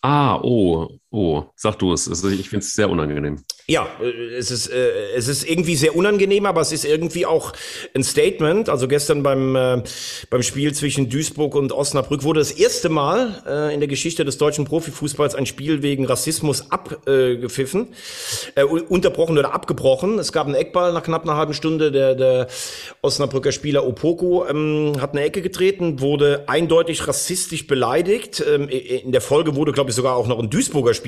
Ah, oh, Oh, sag du es. Also ich finde es sehr unangenehm. Ja, äh, es ist, äh, es ist irgendwie sehr unangenehm, aber es ist irgendwie auch ein Statement. Also gestern beim, äh, beim Spiel zwischen Duisburg und Osnabrück wurde das erste Mal äh, in der Geschichte des deutschen Profifußballs ein Spiel wegen Rassismus abgepfiffen, äh, unterbrochen oder abgebrochen. Es gab einen Eckball nach knapp einer halben Stunde. Der, der Osnabrücker Spieler Opoko ähm, hat eine Ecke getreten, wurde eindeutig rassistisch beleidigt. Ähm, in der Folge wurde, glaube ich, sogar auch noch ein Duisburger Spieler,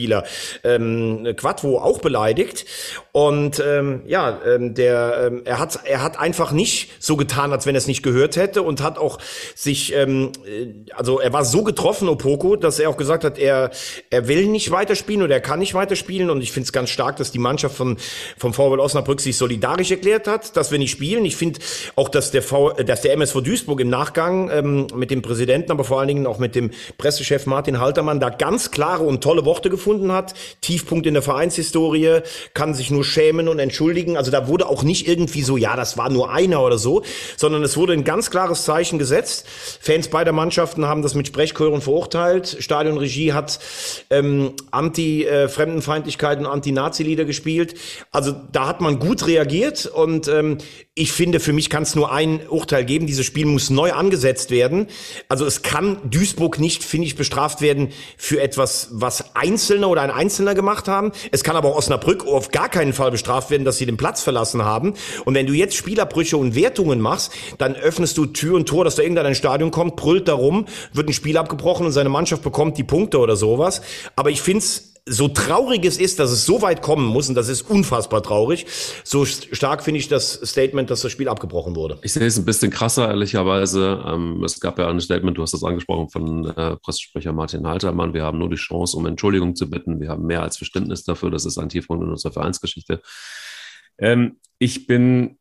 ähm, Quadvo, auch beleidigt. Und ähm, ja, ähm, der, ähm, er hat, er hat einfach nicht so getan, als wenn er es nicht gehört hätte und hat auch sich, ähm, äh, also er war so getroffen, Opoko, dass er auch gesagt hat, er, er will nicht weiterspielen oder er kann nicht weiterspielen. Und ich finde es ganz stark, dass die Mannschaft von, vom VfL Osnabrück sich solidarisch erklärt hat, dass wir nicht spielen. Ich finde auch, dass der, v, dass der MSV Duisburg im Nachgang ähm, mit dem Präsidenten, aber vor allen Dingen auch mit dem Pressechef Martin Haltermann da ganz klare und tolle Worte gefunden hat. Tiefpunkt in der Vereinshistorie, kann sich nur schämen und entschuldigen. Also da wurde auch nicht irgendwie so, ja, das war nur einer oder so, sondern es wurde ein ganz klares Zeichen gesetzt. Fans beider Mannschaften haben das mit Sprechchören verurteilt. Stadionregie hat ähm, Anti-Fremdenfeindlichkeit und Anti-Nazi-Lieder gespielt. Also da hat man gut reagiert und ähm, ich finde, für mich kann es nur ein Urteil geben. Dieses Spiel muss neu angesetzt werden. Also es kann Duisburg nicht, finde ich, bestraft werden für etwas, was Einzelne oder ein Einzelner gemacht haben. Es kann aber auch Osnabrück auf gar keinen Fall bestraft werden, dass sie den Platz verlassen haben. Und wenn du jetzt Spielabbrüche und Wertungen machst, dann öffnest du Tür und Tor, dass da irgendein ein Stadion kommt, brüllt darum, wird ein Spiel abgebrochen und seine Mannschaft bekommt die Punkte oder sowas. Aber ich finde es so traurig es ist, dass es so weit kommen muss, und das ist unfassbar traurig, so stark finde ich das Statement, dass das Spiel abgebrochen wurde. Ich sehe es ein bisschen krasser, ehrlicherweise. Ähm, es gab ja ein Statement, du hast das angesprochen, von äh, Pressesprecher Martin Haltermann. Wir haben nur die Chance, um Entschuldigung zu bitten. Wir haben mehr als Verständnis dafür. Das ist ein Tiefpunkt in unserer Vereinsgeschichte. Ähm, ich bin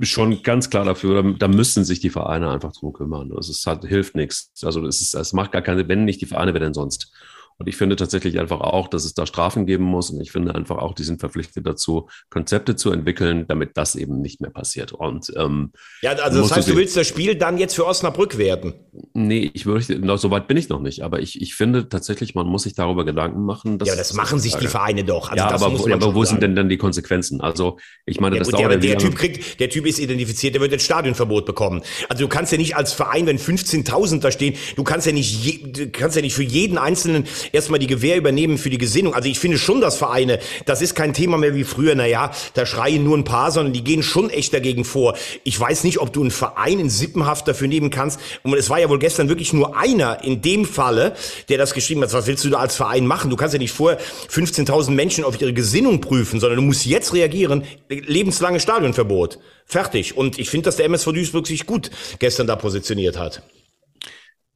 schon ganz klar dafür, da, da, müssen sich die Vereine einfach drum kümmern. Also es hat, hilft nichts. Also es, ist, es macht gar keine, wenn nicht die Vereine, wer denn sonst? Und ich finde tatsächlich einfach auch, dass es da Strafen geben muss. Und ich finde einfach auch, die sind verpflichtet dazu, Konzepte zu entwickeln, damit das eben nicht mehr passiert. Und ähm, ja, also das heißt, du, willst das Spiel dann jetzt für Osnabrück werden? Nee, ich würde, noch, so weit bin ich noch nicht. Aber ich, ich finde tatsächlich, man muss sich darüber Gedanken machen. Dass, ja, das machen sich die Vereine doch. Also ja, aber, wo, aber wo sind denn dann die Konsequenzen? Also ich meine, ja, das dauert der, der Typ kriegt, der Typ ist identifiziert, der wird jetzt Stadionverbot bekommen. Also du kannst ja nicht als Verein, wenn 15.000 da stehen, du kannst ja nicht, je, du kannst ja nicht für jeden Einzelnen erstmal die Gewehr über übernehmen für die Gesinnung. Also ich finde schon, dass Vereine, das ist kein Thema mehr wie früher, naja, da schreien nur ein paar, sondern die gehen schon echt dagegen vor. Ich weiß nicht, ob du einen Verein in Sippenhaft dafür nehmen kannst. Und es war ja wohl gestern wirklich nur einer in dem Falle, der das geschrieben hat. Was willst du da als Verein machen? Du kannst ja nicht vorher 15.000 Menschen auf ihre Gesinnung prüfen, sondern du musst jetzt reagieren. Lebenslange Stadionverbot. Fertig. Und ich finde, dass der MSV Duisburg sich gut gestern da positioniert hat.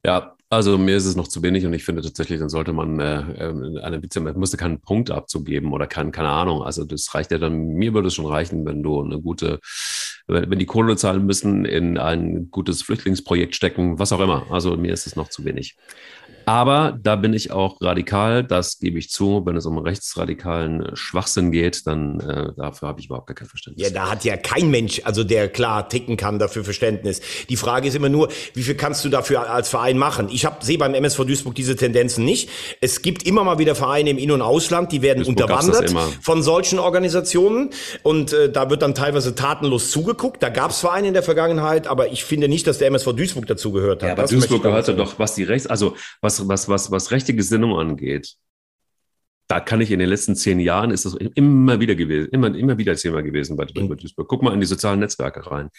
Ja, also mir ist es noch zu wenig und ich finde tatsächlich, dann sollte man äh, äh eine man musste keinen Punkt abzugeben oder kein, keine Ahnung. Also das reicht ja dann, mir würde es schon reichen, wenn du eine gute, wenn die Kohle zahlen müssen, in ein gutes Flüchtlingsprojekt stecken, was auch immer. Also mir ist es noch zu wenig. Aber da bin ich auch radikal, das gebe ich zu. Wenn es um rechtsradikalen Schwachsinn geht, dann äh, dafür habe ich überhaupt gar kein Verständnis. Ja, da hat ja kein Mensch, also der klar ticken kann, dafür Verständnis. Die Frage ist immer nur, wie viel kannst du dafür als Verein machen? Ich sehe beim MSV Duisburg diese Tendenzen nicht. Es gibt immer mal wieder Vereine im In- und Ausland, die werden Duisburg unterwandert von solchen Organisationen und äh, da wird dann teilweise tatenlos zugeguckt. Da gab es Vereine in der Vergangenheit, aber ich finde nicht, dass der MSV Duisburg dazu gehört hat. Ja, aber das Duisburg gehörte doch, was die Rechts, also was was, was, was, was rechte Gesinnung angeht, da kann ich in den letzten zehn Jahren ist das immer wieder gewesen, immer, immer wieder Thema gewesen bei, bei Duisburg. Guck mal in die sozialen Netzwerke rein.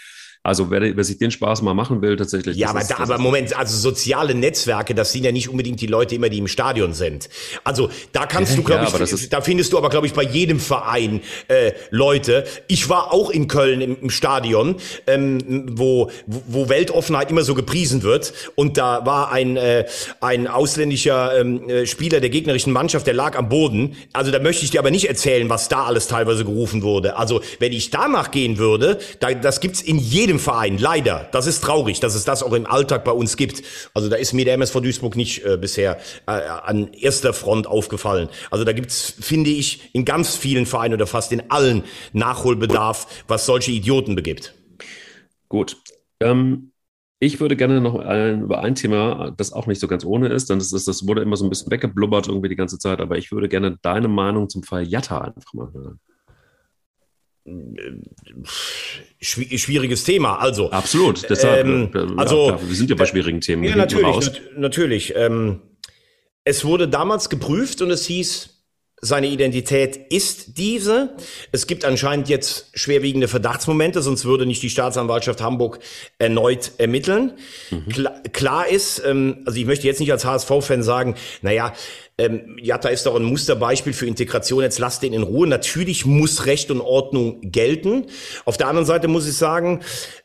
Also wer, wer sich den Spaß mal machen will, tatsächlich. Ja, aber, ist, da, aber Moment, also soziale Netzwerke, das sind ja nicht unbedingt die Leute immer, die im Stadion sind. Also da kannst du, glaube ja, ich, da findest du aber, glaube ich, bei jedem Verein äh, Leute. Ich war auch in Köln im, im Stadion, ähm, wo, wo Weltoffenheit immer so gepriesen wird. Und da war ein, äh, ein ausländischer ähm, äh, Spieler der gegnerischen Mannschaft, der lag am Boden. Also da möchte ich dir aber nicht erzählen, was da alles teilweise gerufen wurde. Also wenn ich danach gehen würde, da, das gibt's in jedem jedem Verein, leider. Das ist traurig, dass es das auch im Alltag bei uns gibt. Also da ist mir der MSV Duisburg nicht äh, bisher äh, an erster Front aufgefallen. Also da gibt's, finde ich, in ganz vielen Vereinen oder fast in allen Nachholbedarf, was solche Idioten begibt. Gut. Ähm Ich würde gerne noch ein, über ein Thema, das auch nicht so ganz ohne ist, ist das, das wurde immer so ein bisschen weggeblubbert irgendwie die ganze Zeit, aber ich würde gerne deine Meinung zum Fall Jatta einfach mal hören. Schwieriges Thema, also. Absolut, deshalb, Ähm, äh, also, ja, wir sind ja bei schwierigen Themen. Ja, natürlich, nat natürlich. Ähm, es wurde damals geprüft und es hieß, seine Identität ist diese. Es gibt anscheinend jetzt schwerwiegende Verdachtsmomente, sonst würde nicht die Staatsanwaltschaft Hamburg erneut ermitteln. Kla klar ist, ähm, also ich möchte jetzt nicht als HSV-Fan sagen, naja, ähm, Jatta ist doch ein Musterbeispiel für Integration, jetzt lasst den in Ruhe. Natürlich muss Recht und Ordnung gelten. Auf der anderen Seite muss ich sagen,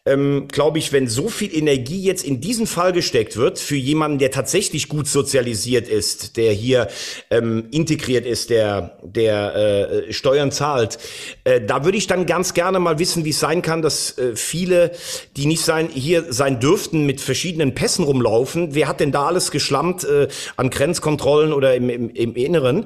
ähm, glaube ich, wenn so viel Energie jetzt in diesen Fall gesteckt wird, für jemanden, der tatsächlich gut sozialisiert ist, der hier ähm, integriert ist, der, der äh, Steuern zahlt, äh, da würde ich dann ganz gerne mal wissen, wie es sein kann, dass äh, viele, die nicht sein, hier sein dürften, mit verschiedenen Pässen rumlaufen. Wer hat denn da alles geschlammt äh, an Grenzkontrollen oder im, im, im Inneren?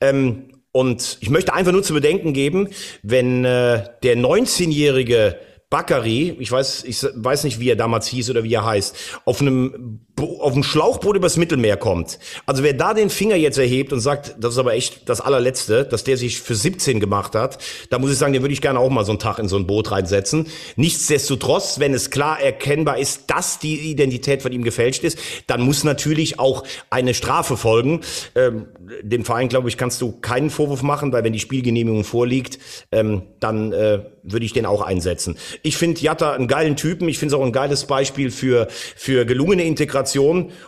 Ähm, und ich möchte einfach nur zu bedenken geben, wenn äh, der 19-jährige Bakary, ich weiß, ich weiß nicht, wie er damals hieß oder wie er heißt, auf einem, auf einem Schlauchboot übers Mittelmeer kommt. Also wer da den Finger jetzt erhebt und sagt, das ist aber echt das allerletzte, dass der sich für 17 gemacht hat, da muss ich sagen, den würde ich gerne auch mal so einen Tag in so ein Boot reinsetzen. Nichtsdestotrotz, wenn es klar erkennbar ist, dass die Identität von ihm gefälscht ist, dann muss natürlich auch eine Strafe folgen. Ähm, dem Verein, glaube ich, kannst du keinen Vorwurf machen, weil wenn die Spielgenehmigung vorliegt, ähm, dann äh, würde ich den auch einsetzen. Ich finde Jatta einen geilen Typen. Ich finde es auch ein geiles Beispiel für, für gelungene Integration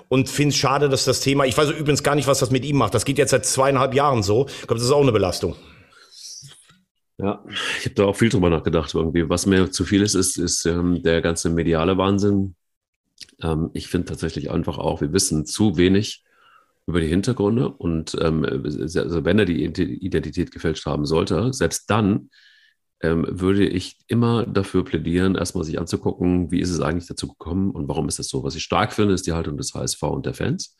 und finde es schade, dass das Thema, ich weiß übrigens gar nicht, was das mit ihm macht. Das geht jetzt seit zweieinhalb Jahren so. Ich glaube, das ist auch eine Belastung. Ja, ich habe da auch viel drüber nachgedacht irgendwie. Was mir zu viel ist, ist, ist ähm, der ganze mediale Wahnsinn. Ähm, ich finde tatsächlich einfach auch, wir wissen zu wenig über die Hintergründe und ähm, also wenn er die Identität gefälscht haben sollte, selbst dann ähm, würde ich immer dafür plädieren, erstmal sich anzugucken, wie ist es eigentlich dazu gekommen und warum ist das so. Was ich stark finde, ist die Haltung des HSV und der Fans.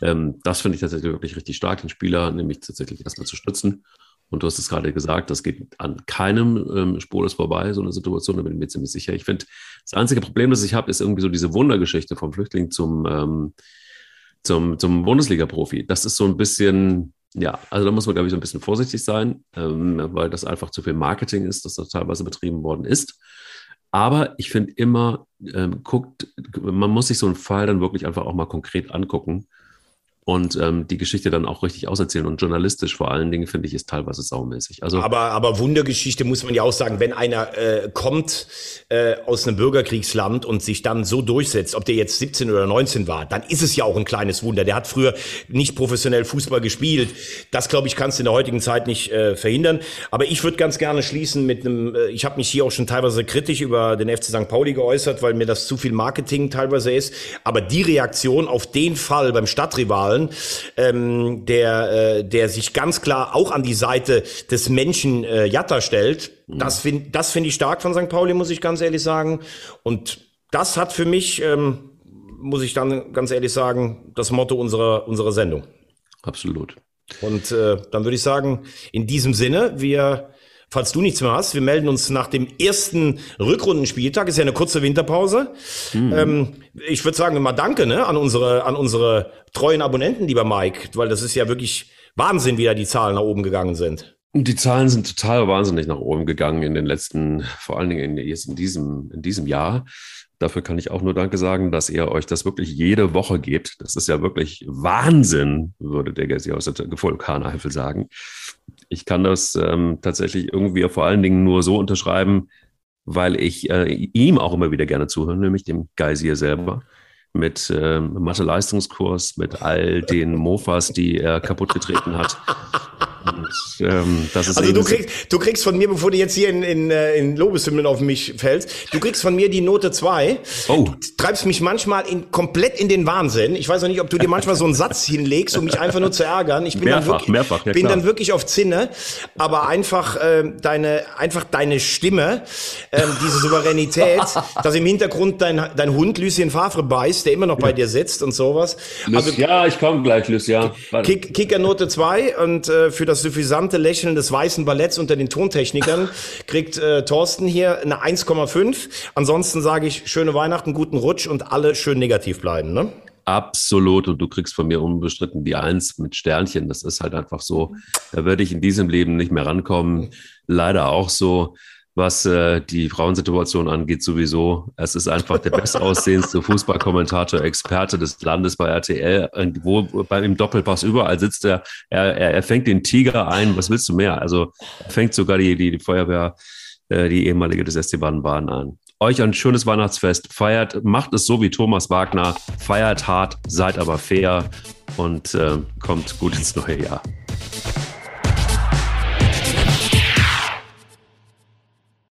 Ähm, das finde ich tatsächlich wirklich richtig stark, den Spieler nämlich tatsächlich erstmal zu stützen. Und du hast es gerade gesagt, das geht an keinem ähm, spurlos vorbei, so eine Situation, da bin ich mir ziemlich sicher. Ich finde, das einzige Problem, das ich habe, ist irgendwie so diese Wundergeschichte vom Flüchtling zum, ähm, zum, zum Bundesliga-Profi. Das ist so ein bisschen, ja, also da muss man, glaube ich, so ein bisschen vorsichtig sein, ähm, weil das einfach zu viel Marketing ist, das da teilweise betrieben worden ist. Aber ich finde immer, ähm, guckt, man muss sich so einen Fall dann wirklich einfach auch mal konkret angucken und ähm, die Geschichte dann auch richtig auserzählen. Und journalistisch vor allen Dingen, finde ich, ist teilweise saumäßig. Also, Aber, aber Wundergeschichte muss man ja auch sagen, wenn einer äh, kommt äh, aus einem Bürgerkriegsland und sich dann so durchsetzt, ob der jetzt 17 oder 19 war, dann ist es ja auch ein kleines Wunder. Der hat früher nicht professionell Fußball gespielt. Das, glaube ich, kannst du in der heutigen Zeit nicht äh, verhindern. Aber ich würde ganz gerne schließen mit einem, äh, ich habe mich hier auch schon teilweise kritisch über den FC St. Pauli geäußert, weil mir das zu viel Marketing teilweise ist. Aber die Reaktion auf den Fall beim Stadtrivalen, ähm, der, äh, der sich ganz klar auch an die Seite des Menschen äh, Jatta stellt, das finde das finde ich stark von St. Pauli, muss ich ganz ehrlich sagen. Und das hat für mich, ähm, muss ich dann ganz ehrlich sagen, das Motto unserer, unserer Sendung. absolut. Und äh, dann würde ich sagen, in diesem Sinne, wir, falls du nichts mehr hast, wir melden uns nach dem ersten Rückrundenspieltag, ist ja eine kurze Winterpause. Ähm, ich würde sagen, mal danke ne, an, unsere, an unsere treuen Abonnenten, lieber Mike, weil das ist ja wirklich Wahnsinn, wie da die Zahlen nach oben gegangen sind. Und die Zahlen sind total wahnsinnig nach oben gegangen in den letzten, vor allen Dingen in, jetzt in diesem, in diesem Jahr. Dafür kann ich auch nur Danke sagen, dass ihr euch das wirklich jede Woche gebt. Das ist ja wirklich Wahnsinn, würde der Gessi aus der Vulkaneifel sagen. Ich kann das ähm, tatsächlich irgendwie vor allen Dingen nur so unterschreiben, weil ich äh, ihm auch immer wieder gerne zuhöre, nämlich dem Geisier selber. Mit ähm, Mathe-Leistungskurs, mit all den Mofas, die er kaputtgetreten hat. Und, ähm, Also du kriegst, du kriegst von mir, bevor du jetzt hier in, in, äh, in Lobeshymnen auf mich fällst, du kriegst von mir die Note 2. Oh. Du treibst mich manchmal in, komplett in den Wahnsinn. Ich weiß auch nicht, ob du dir manchmal so einen Satz hinlegst, um mich einfach nur zu ärgern. Ich bin Mehrfach, dann wirklich, mehrfach, ja bin klar. dann wirklich auf Zinne, aber einfach äh, deine, einfach deine Stimme, ähm, diese Souveränität, [laughs] dass im Hintergrund dein, dein Hund Lucien Favre beißt, der immer noch bei dir sitzt und sowas. Also ja, ich komme gleich. Warte. Kick, Kickernote 2 und äh, für das suffisante Lächeln des weißen Balletts unter den Tontechnikern kriegt äh, Thorsten hier eine 1,5. Ansonsten sage ich schöne Weihnachten, guten Rutsch und alle schön negativ bleiben. Ne? Absolut. Und du kriegst von mir unbestritten die Eins mit Sternchen. Das ist halt einfach so. Da werde ich in diesem Leben nicht mehr rankommen. Leider auch so was äh, die Frauensituation angeht, sowieso. Es ist einfach der bestaussehendste [laughs] Fußballkommentator, Experte des Landes bei RTL, wo beim Doppelpass überall sitzt er, er, er fängt den Tiger ein. Was willst du mehr? Also er fängt sogar die, die, die Feuerwehr, äh, die ehemalige des SC Baden-Baden an. Euch ein schönes Weihnachtsfest. Feiert, macht es so wie Thomas Wagner. Feiert hart, seid aber fair und äh, kommt gut ins neue Jahr.